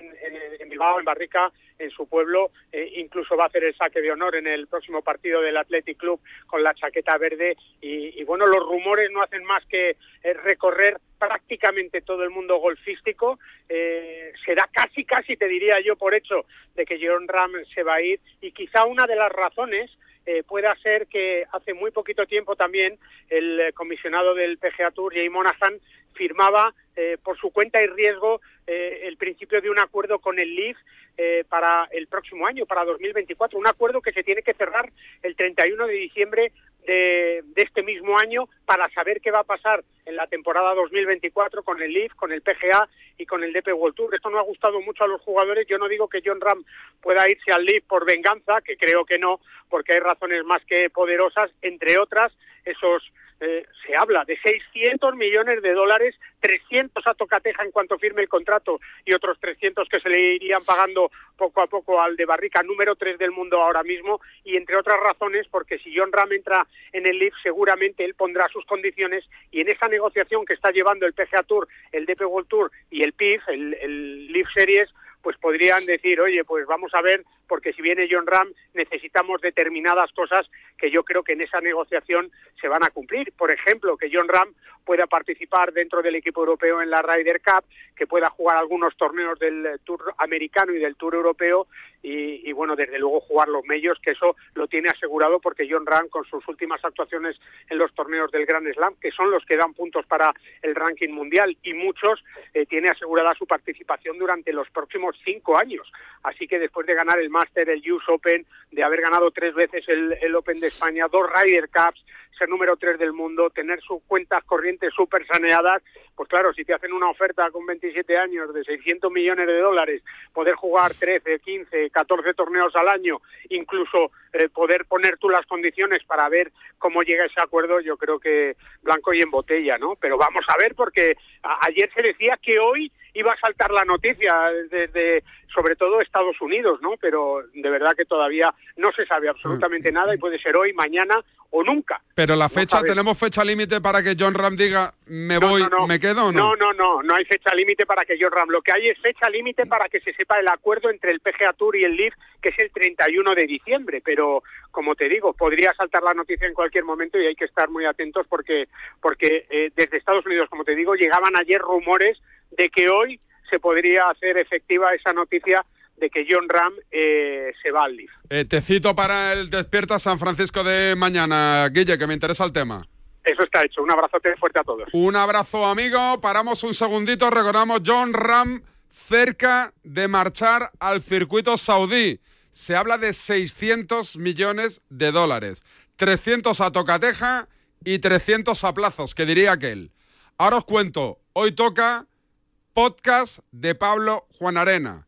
en, en- Bilbao, en Barrica, en su pueblo. eh, incluso va a hacer el saque de honor en el próximo partido del Athletic Club con la chaqueta verde. Y, bueno, los rumores no hacen más que eh, recorrer prácticamente todo el mundo golfístico. Eh, será casi, casi, te diría yo, por hecho de que John Ram se va a ir. Y quizá una de las razones eh, pueda ser que hace muy poquito tiempo también el eh, comisionado del PGA Tour, Jay Monahan, firmaba eh, por su cuenta y riesgo eh, el principio de un acuerdo con el Leaf eh, para el próximo año, para 2024. Un acuerdo que se tiene que cerrar el 31 de diciembre de, este mismo año para saber qué va a pasar en la temporada 2024 con el Leaf, con el PGA y con el DP World Tour. Esto no ha gustado mucho a los jugadores. Yo no digo que John Ram pueda irse al Leaf por venganza, que creo que no, porque hay razones más que poderosas, entre otras esos eh, se habla de 600 millones de dólares, 300 a Tocateja en cuanto firme el contrato y otros 300 que se le irían pagando poco a poco al de Barrica, número 3 del mundo ahora mismo, y entre otras razones porque si John Ram entra en el Leaf seguramente él pondrá sus condiciones y en esa negociación que está llevando el PGA Tour, el DP World Tour y el PIF, el, el Leaf Series, pues podrían decir, oye, pues vamos a ver, porque si viene John Ram necesitamos determinadas cosas que yo creo que en esa negociación se van a cumplir. Por ejemplo, que John Ram pueda participar dentro del equipo europeo en la Ryder Cup, que pueda jugar algunos torneos del Tour americano y del Tour europeo y, bueno, desde luego jugar los medios, que eso lo tiene asegurado porque John Ram con sus últimas actuaciones en los torneos del Grand Slam, que son los que dan puntos para el ranking mundial y muchos, eh, tiene asegurada su participación durante los próximos cinco años. Así que después de ganar el Master, el US Open, de haber ganado tres veces el, el Open de España, dos Ryder Cups, ser número tres del mundo, tener sus cuentas corrientes súper saneadas, pues claro, si te hacen una oferta con 27 años de 600 millones de dólares, poder jugar 13, 15, 14 torneos al año, incluso eh, poder poner tú las condiciones para ver cómo llega ese acuerdo, yo creo que blanco y en botella, ¿no? Pero vamos a ver, porque a- ayer se decía que hoy iba a saltar la noticia desde, sobre todo Estados Unidos, ¿no? Pero de verdad que todavía no se sabe absolutamente nada y puede ser hoy, mañana o nunca. Pero Pero la fecha. ¿tenemos fecha límite para que John Ram diga me No, voy, no, no. me quedo o no? No, no, no, no hay fecha límite para que John Ram. Lo que hay es fecha límite para que se sepa el acuerdo entre el PGA Tour y el LIV, que es el 31 de diciembre. Pero, como te digo, podría saltar la noticia en cualquier momento y hay que estar muy atentos porque, porque eh, desde Estados Unidos, como te digo, llegaban ayer rumores de que hoy se podría hacer efectiva esa noticia de que John Ram eh, se va al LIV. Eh, te cito para el Despierta San Francisco de mañana, Guille, que me interesa el tema. Eso está hecho. Un abrazote fuerte a todos. Un abrazo, amigo. Paramos un segundito. Recordamos John Ram cerca de marchar al circuito saudí. Se habla de 600 millones de dólares. 300 a tocateja y 300 a plazos, que diría aquel. Ahora os cuento. Hoy toca podcast de Pablo Juan Arena.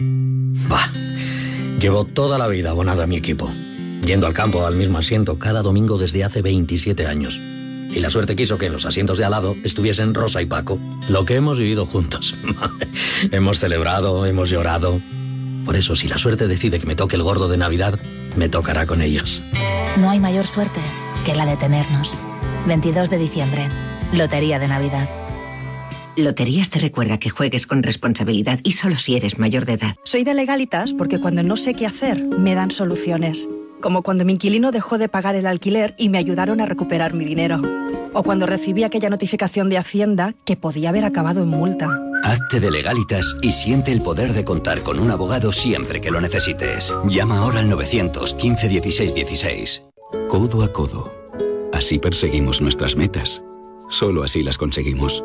Bah, llevo toda la vida abonado a mi equipo, yendo al campo al mismo asiento cada domingo desde hace 27 años. Y la suerte quiso que en los asientos de al lado estuviesen Rosa y Paco, lo que hemos vivido juntos. (laughs) hemos celebrado, hemos llorado. Por eso, si la suerte decide que me toque el gordo de Navidad, me tocará con ellos. No hay mayor suerte que la de tenernos. 22 de diciembre, Lotería de Navidad. Loterías te recuerda que juegues con responsabilidad y solo si eres mayor de edad. Soy de legalitas porque cuando no sé qué hacer, me dan soluciones. Como cuando mi inquilino dejó de pagar el alquiler y me ayudaron a recuperar mi dinero. O cuando recibí aquella notificación de Hacienda que podía haber acabado en multa. Hazte de legalitas y siente el poder de contar con un abogado siempre que lo necesites. Llama ahora al 915 16 16. Codo a codo. Así perseguimos nuestras metas. Solo así las conseguimos.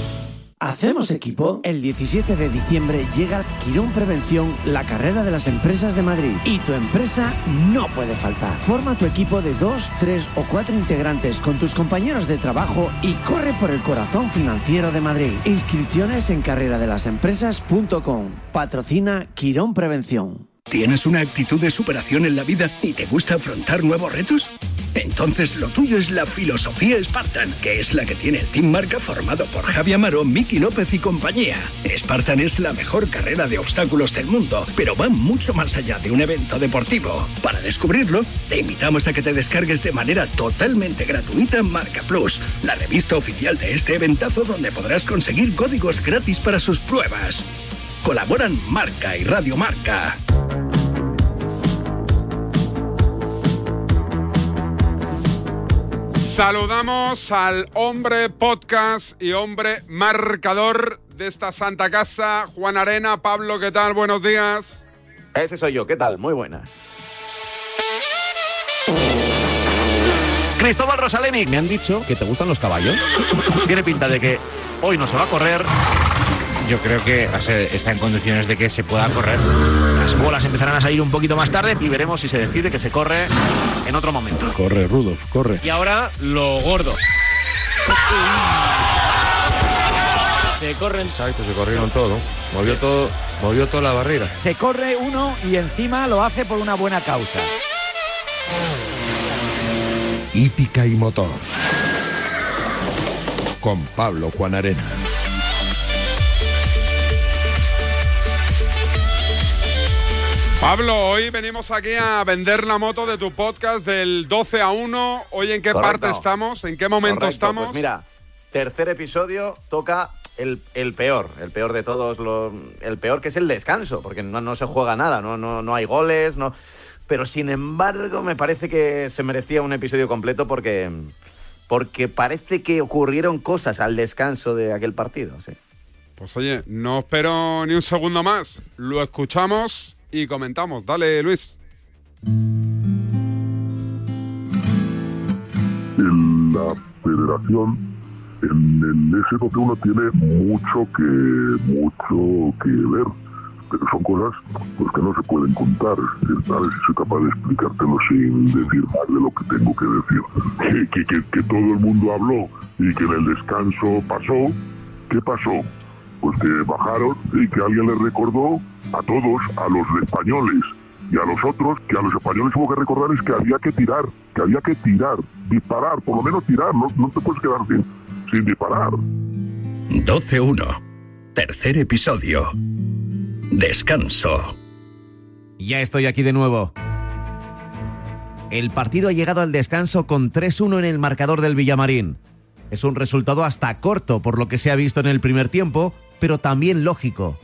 ¿Hacemos equipo? El 17 de diciembre llega Quirón Prevención, la carrera de las empresas de Madrid. Y tu empresa no puede faltar. Forma tu equipo de dos, tres o cuatro integrantes con tus compañeros de trabajo y corre por el corazón financiero de Madrid. Inscripciones en carreradelasempresas.com. Patrocina Quirón Prevención. ¿Tienes una actitud de superación en la vida y te gusta afrontar nuevos retos? Entonces lo tuyo es la filosofía Spartan, que es la que tiene el Team Marca formado por Javi Amaro, Miki López y compañía. Spartan es la mejor carrera de obstáculos del mundo, pero va mucho más allá de un evento deportivo. Para descubrirlo, te invitamos a que te descargues de manera totalmente gratuita Marca Plus, la revista oficial de este eventazo donde podrás conseguir códigos gratis para sus pruebas. Colaboran Marca y Radio Marca. Saludamos al hombre podcast y hombre marcador de esta santa casa, Juan Arena. Pablo, ¿qué tal? Buenos días. Ese soy yo, ¿qué tal? Muy buenas. Cristóbal Rosaleni, me han dicho que te gustan los caballos. Tiene pinta de que hoy no se va a correr. Yo creo que está en condiciones de que se pueda correr. Las bolas empezarán a salir un poquito más tarde y veremos si se decide que se corre en otro momento. Corre, Rudos, corre. Y ahora lo gordo. Se corren. Exacto, se corrieron todo. Movió todo, movió toda la barrera. Se corre uno y encima lo hace por una buena causa. Hípica y motor. Con Pablo Juan Arena. Pablo, hoy venimos aquí a vender la moto de tu podcast del 12 a 1. Hoy, ¿en qué Correcto. parte estamos? ¿En qué momento Correcto, estamos? Pues mira, tercer episodio toca el, el peor, el peor de todos, los, el peor que es el descanso, porque no, no se juega nada, no, no, no hay goles, no. Pero sin embargo, me parece que se merecía un episodio completo porque, porque parece que ocurrieron cosas al descanso de aquel partido. Sí. Pues oye, no espero ni un segundo más. Lo escuchamos y comentamos. Dale, Luis. En la federación, en el SJ1 tiene mucho que, mucho que ver, pero son cosas pues, que no se pueden contar. A ver si soy capaz de explicártelo sin decir más de lo que tengo que decir. (laughs) Que, que, que todo el mundo habló y que en el descanso pasó. ¿Qué pasó? Pues que bajaron y que alguien les recordó a todos, a los españoles y a los otros, que a los españoles hubo que recordar es que había que tirar, que había que tirar, disparar, por lo menos tirar, no, no te puedes quedar sin, sin disparar. 12-1. Tercer episodio. Descanso. Ya estoy aquí de nuevo. El partido ha llegado al descanso con 3-1 en el marcador del Villamarín. Es un resultado hasta corto por lo que se ha visto en el primer tiempo, pero también lógico.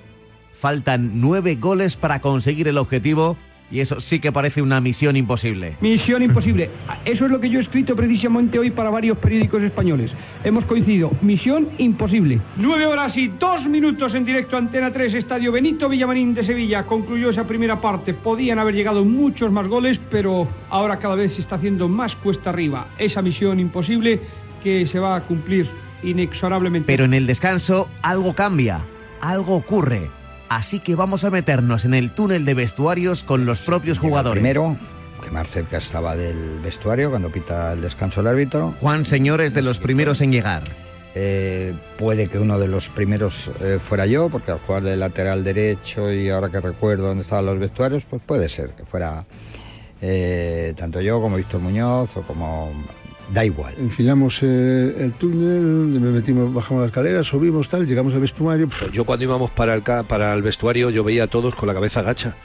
Faltan nueve goles para conseguir el objetivo y eso sí que parece una misión imposible. Misión imposible. Eso es lo que yo he escrito precisamente hoy para varios periódicos españoles. Hemos coincidido. Misión imposible. Nueve horas y dos minutos en directo Antena 3, Estadio Benito Villamarín de Sevilla. Concluyó esa primera parte. Podían haber llegado muchos más goles, pero ahora cada vez se está haciendo más cuesta arriba. Esa misión imposible que se va a cumplir inexorablemente. Pero en el descanso algo cambia, algo ocurre. Así que vamos a meternos en el túnel de vestuarios con los propios jugadores. Primero, que más cerca estaba del vestuario cuando pita el descanso el árbitro. Juan Señor es de los primeros en llegar. Eh, puede que uno de los primeros eh, fuera yo, porque al jugar de lateral derecho y ahora que recuerdo dónde estaban los vestuarios, pues puede ser que fuera eh, tanto yo como Víctor Muñoz o como da igual. Enfilamos eh, el túnel, me metimos, bajamos la escalera, subimos tal, llegamos al vestuario. Yo cuando íbamos para el, para el vestuario yo veía a todos con la cabeza gacha.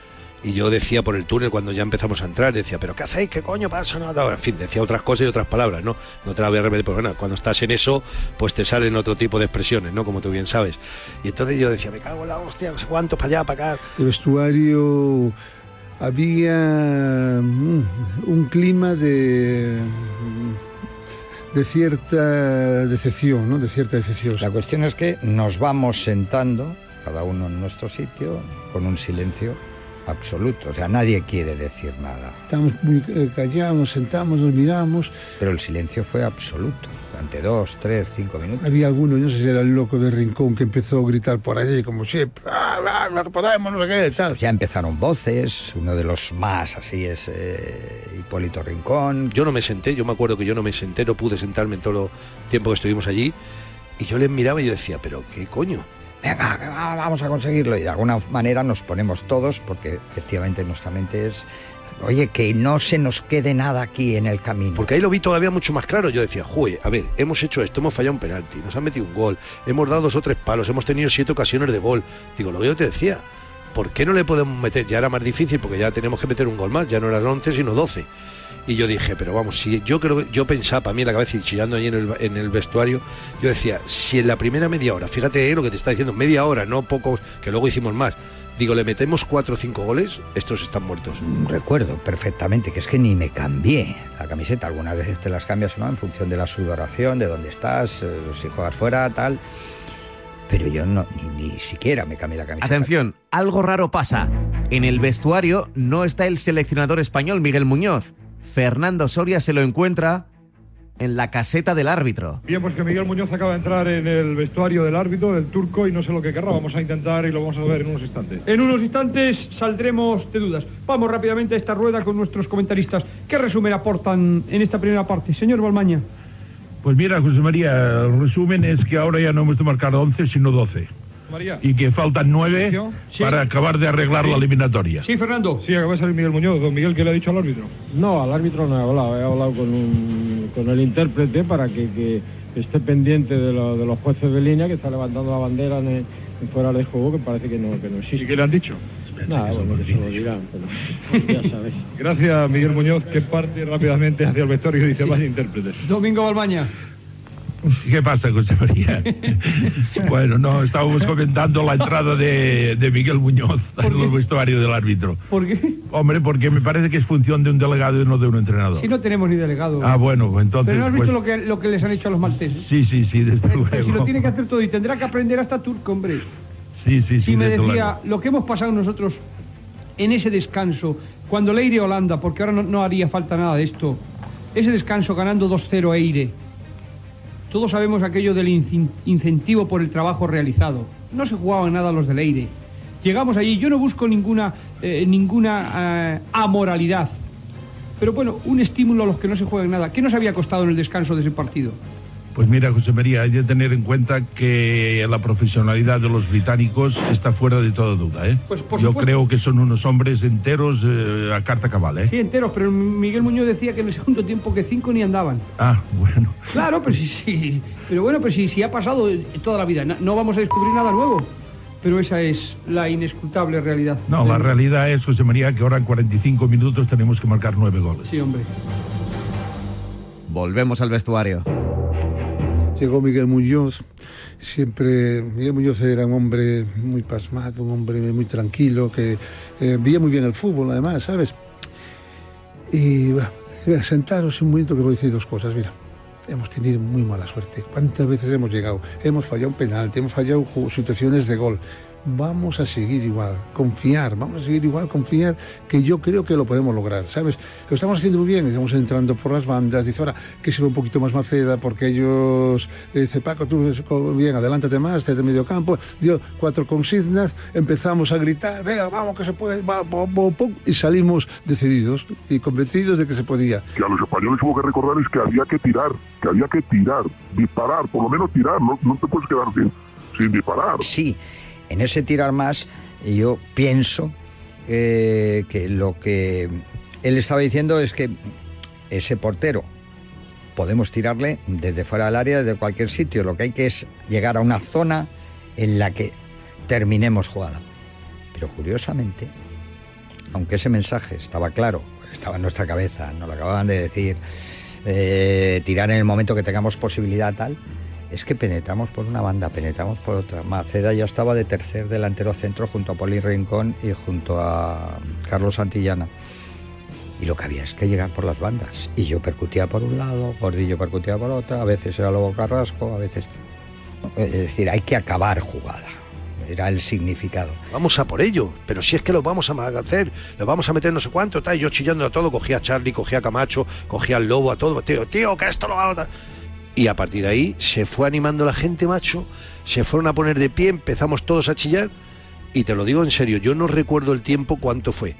Y yo decía por el túnel cuando ya empezamos a entrar, decía, pero ¿qué hacéis? ¿Qué coño pasa? Nada. En fin, decía otras cosas y otras palabras, ¿no? No te la voy a repetir, pero bueno, cuando estás en eso, pues te salen otro tipo de expresiones, ¿no? Como tú bien sabes. Y entonces yo decía, me cago en la hostia, no sé cuántos, para allá, para acá. El vestuario había mm, un clima de de cierta decepción, ¿no? De cierta decepción. La cuestión es que nos vamos sentando, cada uno en nuestro sitio, con un silencio absoluto. O sea, nadie quiere decir nada. Estábamos muy eh, callados, sentamos, nos miramos. Pero el silencio fue absoluto. Durante dos, tres, cinco minutos. Había alguno, no sé si era el loco de Rincón, que empezó a gritar por allí, como siempre, ¡ah, ah, no podemos, no sé qué, tal. Pues ya empezaron voces, uno de los más así es eh, Hipólito Rincón. Yo no me senté, yo me acuerdo que yo no me senté, no pude sentarme en todo el tiempo que estuvimos allí. Y yo les miraba y yo decía, pero ¿qué coño? Venga, vamos a conseguirlo. Y de alguna manera nos ponemos todos, porque efectivamente nuestra mente es, oye, que no se nos quede nada aquí en el camino. Porque ahí lo vi todavía mucho más claro. Yo decía, joder, a ver, hemos hecho esto, hemos fallado un penalti, nos han metido un gol, hemos dado dos o tres palos, hemos tenido siete ocasiones de gol. Digo, lo que yo te decía, ¿por qué no le podemos meter? Ya era más difícil porque ya tenemos que meter un gol más, ya no eran 11 sino 12. Y yo dije, pero vamos, si yo creo yo pensaba para mí en la cabeza y chillando ahí en el, en el vestuario, yo decía, si en la primera media hora, fíjate eh, lo que te está diciendo, media hora, no pocos, que luego hicimos más, digo, le metemos cuatro o cinco goles, estos están muertos. Recuerdo perfectamente que es que ni me cambié la camiseta. Algunas veces te las cambias o no en función de la sudoración, de dónde estás, eh, si juegas fuera, tal. Pero yo no, ni, ni siquiera me cambié la camiseta. Atención, algo raro pasa. En el vestuario no está el seleccionador español Miguel Muñoz. Fernando Soria se lo encuentra en la caseta del árbitro. Bien, pues que Miguel Muñoz acaba de entrar en el vestuario del árbitro, del turco, y no sé lo que querrá. Vamos a intentar y lo vamos a ver en unos instantes. En unos instantes saldremos de dudas. Vamos rápidamente a esta rueda con nuestros comentaristas. ¿Qué resumen aportan en esta primera parte? Señor Balmaña. Pues mira, José María, el resumen es que ahora ya no hemos de marcar 11, sino 12. María. Y que faltan 9 Sí. para acabar de arreglar la eliminatoria. Sí, Fernando. Sí, acaba de salir Miguel Muñoz. Don Miguel, ¿qué le ha dicho al árbitro? No, al árbitro no he hablado, he hablado con, un- con el intérprete para que, que esté pendiente de, lo- de los jueces de línea que está levantando la bandera en, el- en fuera de juego que parece que no, que no existe. ¿Y qué le han dicho? Nada, bueno, que se lo dirán, pero (laughs) ya sabes. Gracias, Miguel Muñoz, que parte rápidamente hacia el vestuario y dice, vaya intérpretes. Domingo Balmaña. (laughs) ¿Qué pasa, José María? (laughs) bueno, no, estábamos comentando la entrada de, de Miguel Muñoz en el vestuario del árbitro. ¿Por qué? Hombre, porque me parece que es función de un delegado y no de un entrenador. Si no tenemos ni delegado. Ah, bueno, entonces... Pero no has visto pues- lo, que, lo que les han hecho a los malteses. Sí, sí, sí, desde Pero si luego. lo tiene que hacer todo y tendrá que aprender hasta turco, hombre. Sí, sí, sí, Y me decía, luego. lo que hemos pasado nosotros en ese descanso, cuando Leire Holanda, porque ahora no, no haría falta nada de esto, ese descanso ganando 2-0 Eire, todos sabemos aquello del incentivo por el trabajo realizado. No se jugaban nada los del Eire. Llegamos allí, yo no busco ninguna, eh, ninguna eh, amoralidad, pero bueno, un estímulo a los que no se juegan nada. ¿Qué nos había costado en el descanso de ese partido? Pues mira, José María, hay que tener en cuenta que la profesionalidad de los británicos está fuera de toda duda, ¿eh? Pues, por Yo supuesto. creo que son unos hombres enteros eh, a carta cabal, ¿eh? Sí, enteros, pero Miguel Muñoz decía que en el segundo tiempo que cinco ni andaban. Ah, bueno. Claro, pero sí, sí. Pero bueno, pues sí, sí ha pasado toda la vida. No, no vamos a descubrir nada nuevo. Pero esa es la inescrutable realidad. No, la realidad es, José María, que ahora en 45 minutos tenemos que marcar nueve goles. Sí, hombre. Volvemos al vestuario. Llegó Miguel Muñoz, siempre, Miguel Muñoz era un hombre muy pasmado, un hombre muy tranquilo, que eh, veía muy bien el fútbol además, ¿sabes? Y va, sentaros un momento que voy a decir dos cosas, mira. Hemos tenido muy mala suerte. ¿Cuántas veces hemos llegado? Hemos fallado un penalti, hemos fallado situaciones de gol. Vamos a seguir igual, confiar, vamos a seguir igual, confiar, que yo creo que lo podemos lograr, ¿sabes? Lo estamos haciendo muy bien, estamos entrando por las bandas, dice ahora que se ve un poquito más Maceda, porque ellos, le dice Paco, tú bien, adelántate más, desde medio campo, dio cuatro consignas, empezamos a gritar, venga, vamos que se puede, va, pum, pum, pum, y salimos decididos y convencidos de que se podía. Que a los españoles hubo que recordarles que había que tirar, que había que tirar, disparar, por lo menos tirar, no, no te puedes quedar sin, sin disparar. Sí, en ese tirar más yo pienso eh, que lo que él estaba diciendo es que ese portero podemos tirarle desde fuera del área, desde cualquier sitio. Lo que hay que es llegar a una zona en la que terminemos jugada. Pero curiosamente, aunque ese mensaje estaba claro, estaba en nuestra cabeza, nos lo acababan de decir, eh, tirar en el momento que tengamos posibilidad tal, es que penetramos por una banda, penetramos por otra. Maceda ya estaba de tercer delantero centro junto a Poli Rincón y junto a Carlos Santillana. Y lo que había es que llegar por las bandas. Y yo percutía por un lado, Gordillo percutía por otra, a veces era Lobo Carrasco, a veces... Es decir, hay que acabar jugada. Era el significado. Vamos a por ello, pero si es que lo vamos a hacer, lo vamos a meter no sé cuánto, tal, yo chillando a todo, cogía a Charlie, cogía a Camacho, cogía al Lobo, a todo, tío, tío, que esto lo hago. tal. Y a partir de ahí se fue animando la gente, macho, se fueron a poner de pie, empezamos todos a chillar, y te lo digo en serio, yo no recuerdo el tiempo cuánto fue,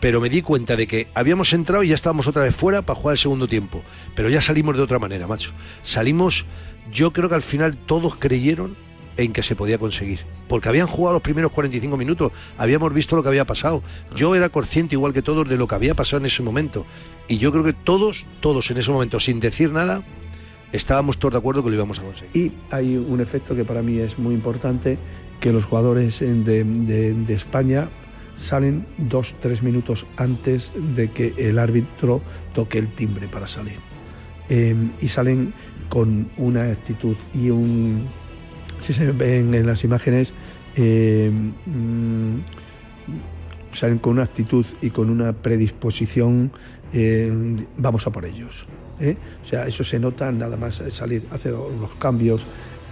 pero me di cuenta de que habíamos entrado y ya estábamos otra vez fuera para jugar el segundo tiempo, pero ya salimos de otra manera, macho. Salimos, yo creo que al final todos creyeron en que se podía conseguir, porque habían jugado los primeros 45 minutos, habíamos visto lo que había pasado. Yo era consciente igual que todos de lo que había pasado en ese momento, y yo creo que todos, todos en ese momento, sin decir nada, estábamos todos de acuerdo que lo íbamos a conseguir. Y hay un efecto que para mí es muy importante, que los jugadores de, España salen dos, tres minutos antes de que el árbitro toque el timbre para salir. Eh, y salen con una actitud y un... Si se ven en las imágenes, eh, mm, salen con una actitud y con una predisposición, eh, vamos a por ellos. ¿Eh? O sea, eso se nota nada más salir, hace los cambios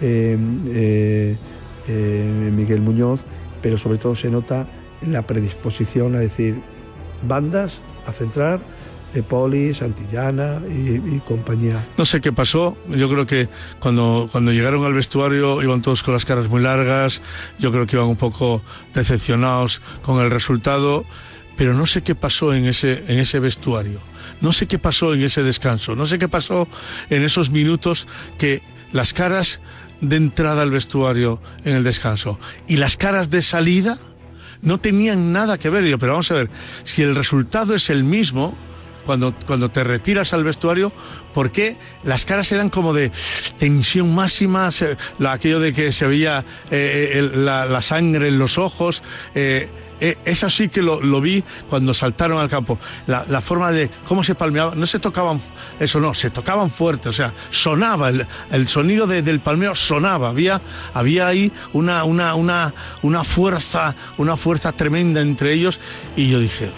eh, eh, eh, Miguel Muñoz, pero sobre todo se nota la predisposición a decir bandas, a centrar, eh, Poli, Santillana y, y compañía. No sé qué pasó. Yo creo que cuando, cuando llegaron al vestuario iban todos con las caras muy largas. Yo creo que iban un poco decepcionados con el resultado. Pero no sé qué pasó en ese, en ese vestuario. No sé qué pasó en ese descanso. No sé qué pasó en esos minutos que las caras de entrada al vestuario en el descanso y las caras de salida no tenían nada que ver. Pero vamos a ver, si el resultado es el mismo, cuando, cuando te retiras al vestuario, ¿por qué las caras eran como de tensión máxima? aquello de que se veía eh, la, la sangre en los ojos. eh, eh, eso sí que lo, lo vi cuando saltaron al campo. La, la forma de cómo se palmeaban, no se tocaban, eso no, se tocaban fuerte, o sea, sonaba, el, el sonido de- del palmeo sonaba, había, había ahí una, una, una, una fuerza, una fuerza tremenda entre ellos y yo dije,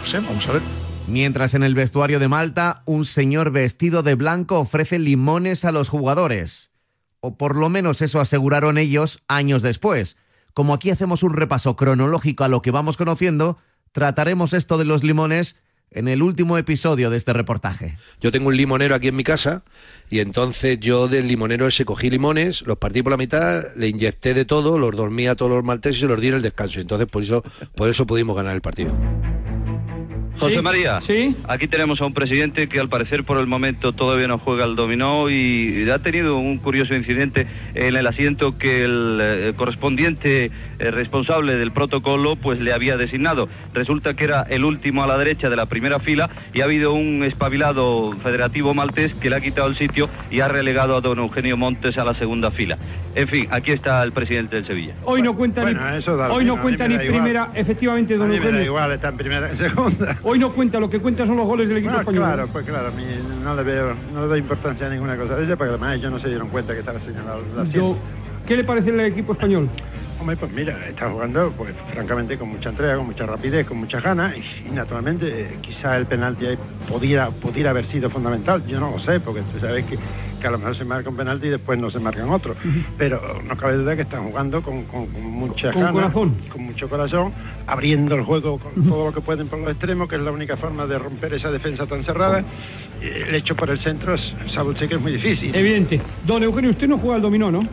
no sé, vamos a ver. Mientras en el vestuario de Malta, un señor vestido de blanco ofrece limones a los jugadores. O por lo menos eso aseguraron ellos años después. Como aquí hacemos un repaso cronológico a lo que vamos conociendo, trataremos esto de los limones en el último episodio de este reportaje. Yo tengo un limonero aquí en mi casa y entonces yo del limonero ese cogí limones, los partí por la mitad, le inyecté de todo, los dormí a todos los malteses y los di en el descanso. Entonces por eso, por eso pudimos ganar el partido. José María, aquí tenemos a un presidente que al parecer por el momento todavía no juega al dominó y ha tenido un curioso incidente en el asiento que el eh, correspondiente eh, responsable del protocolo pues le había designado. Resulta que era el último a la derecha de la primera fila y ha habido un espabilado federativo maltés que le ha quitado el sitio y ha relegado a don Eugenio Montes a la segunda fila. En fin, aquí está el presidente del Sevilla. Hoy no cuenta Bueno, ni, eso da lo hoy no cuenta ni igual. primera, efectivamente, don A mí me da Eugenio. igual, está en primera y segunda. Hoy no cuenta, lo que cuenta son los goles del equipo No, español. claro, pues claro, a mí no le veo, no le doy importancia a ninguna cosa de ella, porque además ellos no se dieron cuenta que estaba señalado la Yo-. ¿Qué le parece el equipo español? Hombre, pues mira, está jugando, pues francamente, con mucha entrega, con mucha rapidez, con muchas ganas, y, y naturalmente, eh, quizá el penalti ahí pudiera, pudiera haber sido fundamental, yo no lo sé, porque tú sabes que, que a lo mejor se marca un penalti y después no se marcan otros, pero no cabe duda que están jugando con, con, con mucha Con ganas, corazón. con mucho corazón, abriendo el juego con todo lo que pueden por los extremos, que es la única forma de romper esa defensa tan cerrada. Y El hecho por el centro, es- sabe que es muy difícil. Evidente. Don Eugenio, usted no juega al dominó, ¿no?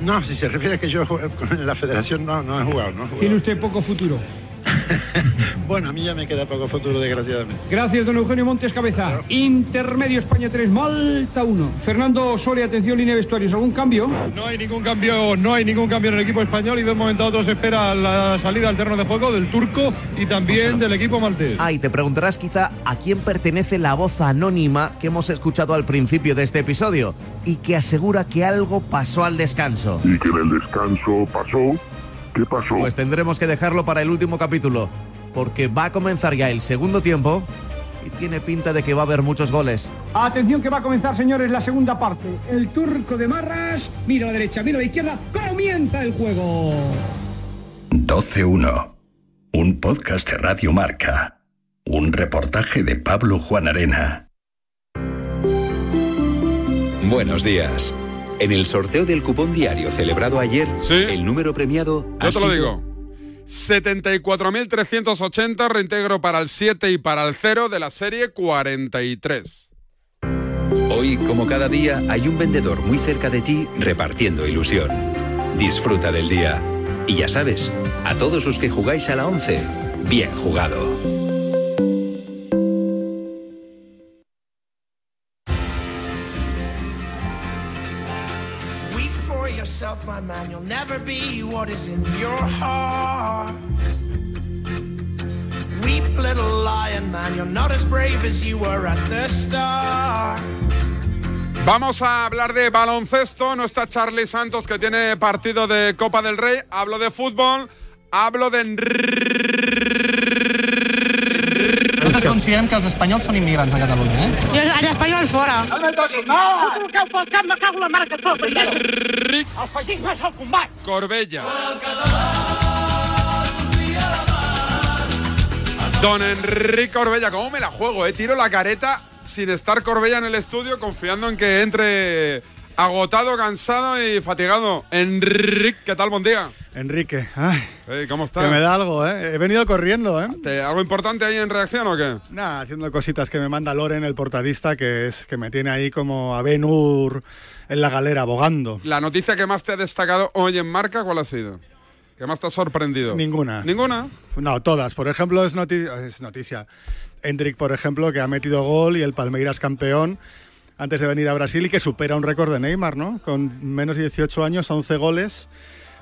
No, si se refiere a que yo juego con la federación, no, no he jugado, no he jugado. Tiene usted poco futuro. (laughs) Bueno, a mí ya me queda poco futuro, desgraciadamente. Gracias, don Eugenio Montes Cabeza. Intermedio España 3, Malta 1. Fernando Sole, atención, línea de vestuarios. ¿Algún cambio? No hay ningún cambio, no hay ningún cambio en el equipo español y de un momento a otro se espera la salida al terreno de juego del turco y también del equipo maltés. Ah, y te preguntarás quizá a quién pertenece la voz anónima que hemos escuchado al principio de este episodio y que asegura que algo pasó al descanso. Y que en el descanso pasó. ¿Qué pasó? Pues tendremos que dejarlo para el último capítulo, porque va a comenzar ya el segundo tiempo y tiene pinta de que va a haber muchos goles. Atención que va a comenzar, señores, la segunda parte. El turco de Marras. Mira a la derecha, mira a la izquierda. Comienza el juego. 12.1. Un podcast de Radio Marca. Un reportaje de Pablo Juan Arena. Buenos días. En el sorteo del cupón diario celebrado ayer, el número premiado ha Yo te lo sido digo. 74.380 reintegro para el 7 y para el 0 de la serie 43. Hoy, como cada día, hay un vendedor muy cerca de ti repartiendo ilusión. Disfruta del día. Y ya sabes, a todos los que jugáis a la 11, bien jugado. My man. You'll never be what is in your heart. Weep, little lion man. You're not as brave as you were at the start. Vamos a hablar de baloncesto. No está Charlie Santos que tiene partido de Copa del Rey. Hablo de fútbol. Hablo de considerem que els espanyols són immigrants a Catalunya, eh? Els espanyols fora. No me toquis, no! Tu truqueu pel cap, me cago en la mare que et tot, El feixisme és el combat! Corbella. Don Enrique Corbella, ¿cómo me la juego? Eh? Tiro la careta sin estar Corbella en el estudio, confiando en que entre agotado, cansado y fatigado. Enrique, ¿qué tal? Buen día. Enrique, ay, Hey, ¿Cómo estás? que me da algo, ¿eh? He venido corriendo, ¿eh? ¿Te- ¿Algo importante ahí en reacción o qué? Nada, haciendo cositas que me manda Loren, el portadista, que es que me tiene ahí como a Ben Hur en la galera, abogando. La noticia que más te ha destacado hoy en marca, ¿cuál ha sido? ¿Qué más te ha sorprendido? Ninguna. ¿Ninguna? No, todas. Por ejemplo, es, noti- es noticia. Hendrik, por ejemplo, que ha metido gol y el Palmeiras campeón antes de venir a Brasil y que supera un récord de Neymar, ¿no? Con menos de 18 años, 11 goles.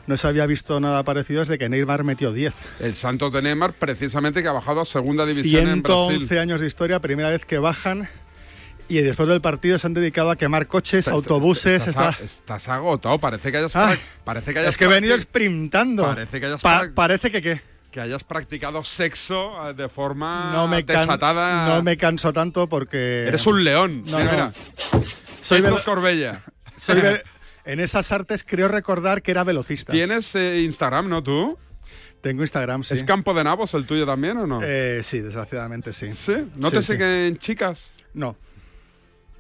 No se había visto nada parecido desde que Neymar metió 10. El Santos de Neymar, precisamente que ha bajado a segunda división en Brasil. 111 años de historia, primera vez que bajan y después del partido se han dedicado a quemar coches, autobuses. Estás, está- estás agotado, parece que hayas, Ay, parece que hayas es que he venido sprintando. Parece que hayas Pa- parece que qué. Que hayas practicado sexo eh, de forma No me, desatada. no me canso tanto porque... Eres un león. No, no. Soy velo- Corbella. (laughs) soy ve- en esas artes creo recordar que era velocista. Tienes eh, Instagram, ¿no tú? Tengo Instagram, sí. ¿Es Campo de Nabos el tuyo también o no? Eh, sí, desgraciadamente sí. ¿Sí? ¿No Sí, te sí. siguen chicas? No.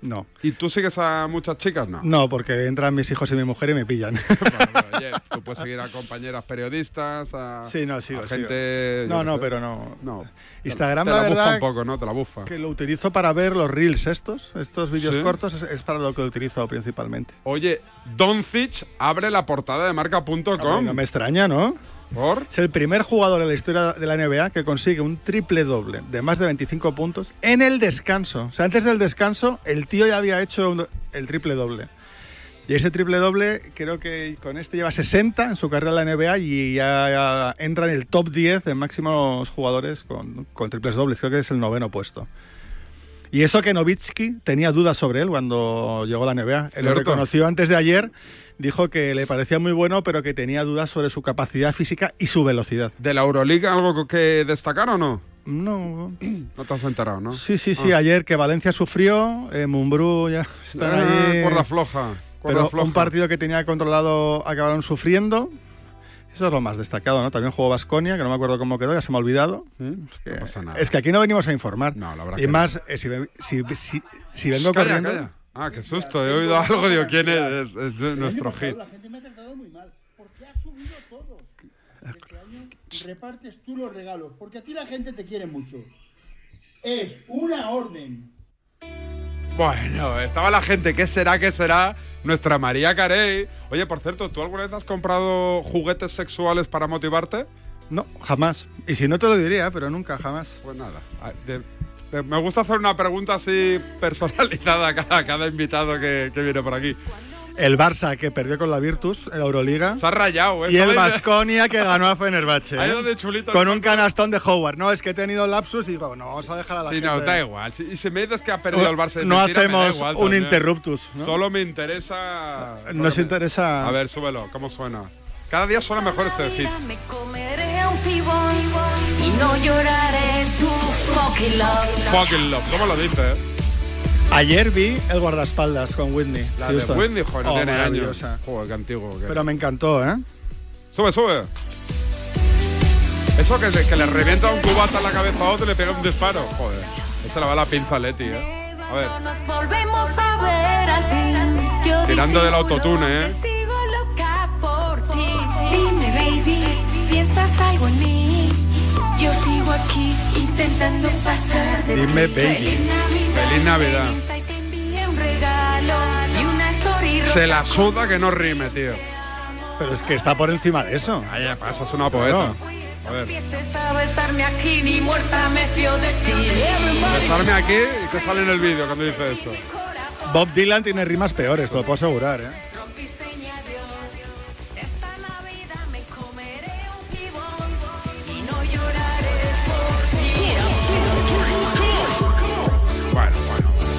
No. ¿Y tú sigues a muchas chicas? No. No, porque entran mis hijos y mi mujer y me pillan. (laughs) Oye, tú puedes seguir a compañeras periodistas, a, Sí, no, sigo, a sigo. gente... No, no, sé. pero no. No. Instagram, te la la bufa verdad, un poco, ¿no? Te la bufa. que lo utilizo para ver los reels estos, estos vídeos ¿Sí? cortos, es, es para lo que lo utilizo principalmente. Oye, Doncic abre la portada de marca.com. No me extraña, ¿no? ¿Por? Es el primer jugador en la historia de la NBA que consigue un triple doble de más de 25 puntos en el descanso. O sea, antes del descanso, el tío ya había hecho el triple doble. Y ese triple doble, creo que con este lleva 60 en su carrera en la NBA y ya, ya entra en el top 10 de máximos jugadores con, con triples dobles. Creo que es el noveno puesto. Y eso que Novitsky tenía dudas sobre él cuando llegó a la NBA. Él lo reconoció antes de ayer. Dijo que le parecía muy bueno, pero que tenía dudas sobre su capacidad física y su velocidad. ¿De la Euroliga algo que destacar o no? No. No te has enterado, ¿no? Sí, sí, sí. Ah. Ayer que Valencia sufrió, eh, Mumbrú ya están Ah, ahí. cuerda floja. cuerda Pero floja. un partido que tenía controlado acabaron sufriendo. Eso es lo más destacado, ¿no? También jugó Vasconia, que no me acuerdo cómo quedó, ya se me ha olvidado. Es que, No pasa nada. es que aquí no venimos a informar. No, la verdad y que más, eh, si, si- si- si vengo Calla, corriendo. calla. Ah, qué susto. He oído algo. Digo, ¿quién es? Es, es de nuestro hit. La gente me ha tratado muy mal, porque ha subido todo. Este año repartes tú los regalos, porque a ti la gente te quiere mucho. Es una orden. Bueno, estaba la gente. ¿Qué será? ¿Qué será? Nuestra María Carey. Oye, por cierto, ¿tú alguna vez has comprado juguetes sexuales para motivarte? No, jamás. Y si no te lo diría, pero nunca, jamás. Pues nada. Me gusta hacer una pregunta así personalizada a cada, a cada invitado que, que viene por aquí. El Barça que perdió con la Virtus en la Euroliga. Se ha rayado, ¿eh? Y el. Vasconia que ganó a Fenerbahce. (laughs) ¿eh? de chulito. Con un canastón de Howard. No, es que he tenido lapsus y digo, no, vamos a dejar a la Sí, gente. no, da igual. Si- Y si me dices que ha perdido el Barça, No mentira, me da hacemos igual un interruptus, ¿no? Solo me interesa. Nos interesa. A ver, súbelo, ¿cómo suena? Cada día suena mejor este hit. Me comeré un pibón y no lloraré tu fucking love. Fucking love, ¿cómo lo dices? Ayer vi el guardaespaldas con Whitney. La Houston. de Wendy, joder, Oh, tiene años. Joder, qué antiguo. que Pero me encantó, ¿eh? Sube, sube. Eso que, que le revienta un cubata en la cabeza a otro y le pega un disparo. Joder, se le va la pinza Leti, ¿eh? A ver, Nos volvemos a ver al fin. Yo tirando del autotune, ¿eh? Sigo loca por ti. Dime, baby, ¿piensas algo en mí? Yo sigo aquí intentando pasar de Dime, ti. baby. Feliz Navidad. Se la suda que no rime, tío. Pero es que está por encima de eso. Ahí ya pasa, es una poeta. A ver, Empieces a besarme aquí, ni muerta me fío de ti. besarme aquí y que sale en el vídeo cuando dice eso. Bob Dylan tiene rimas peores, te lo puedo asegurar, ¿eh?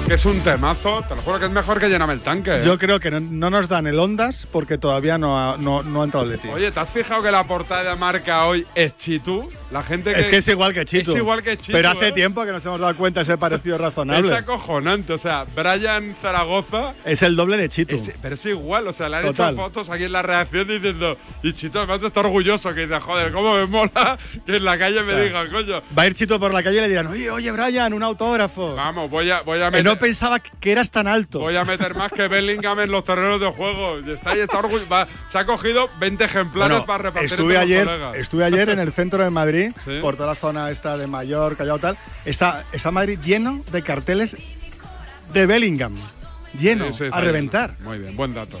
Que es un temazo, te lo juro que es mejor que llename el tanque. ¿eh? Yo creo que no, no nos dan el Ondas porque todavía no ha, no, no ha entrado el Leti. Oye, ¿te has fijado que la portada de marca hoy es Chitu? La gente que. es que es igual que Chitu. Es igual que Chitu. Pero hace ¿eh? tiempo que nos hemos dado cuenta ese parecido Es razonable. acojonante, o sea, Brian Zaragoza. Es el doble de Chitu. es- pero es igual, o sea, le han Total. hecho fotos aquí en la reacción diciendo. Y Chito además está orgulloso que dice, joder, cómo me mola que en la calle me Claro. digan, coño. Va a ir Chito por la calle y le dirán, oye, oye, Brian, un autógrafo. Vamos, voy a, voy a Que meter. no pensaba que eras tan alto. Voy a meter más que Bellingham en los terrenos de juego. Y está ahí, está orgulloso. Va, Se ha cogido 20 ejemplares Bueno, para repartir estuve ayer, estuve ayer en el centro de Madrid, Sí. por toda la zona esta de Mallorca y tal. Está, está Madrid lleno de carteles de Bellingham. Lleno, Sí, sí, a reventar. eso. Muy bien, buen dato.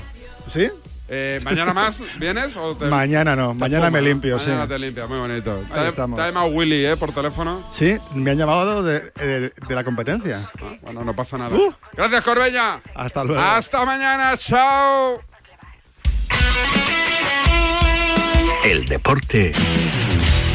¿Sí? Eh, ¿Mañana más vienes? O te- Mañana no, te mañana me limpio, Mañana sí. te limpia, muy bonito. Ahí Te, estamos. te ha llamado Willy, ¿eh? Por teléfono. Sí, me han llamado de, de- de la competencia. Ah, bueno, no pasa nada. Uh. Gracias, Corbella. Hasta luego. Hasta mañana, chao. El deporte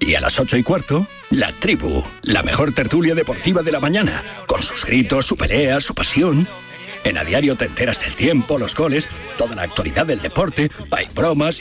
Y a las 8 y cuarto, La Tribu, la mejor tertulia deportiva de la mañana, con sus gritos, su pelea, su pasión. En A Diario te enteras del tiempo, los goles, toda la actualidad del deporte, hay bromas,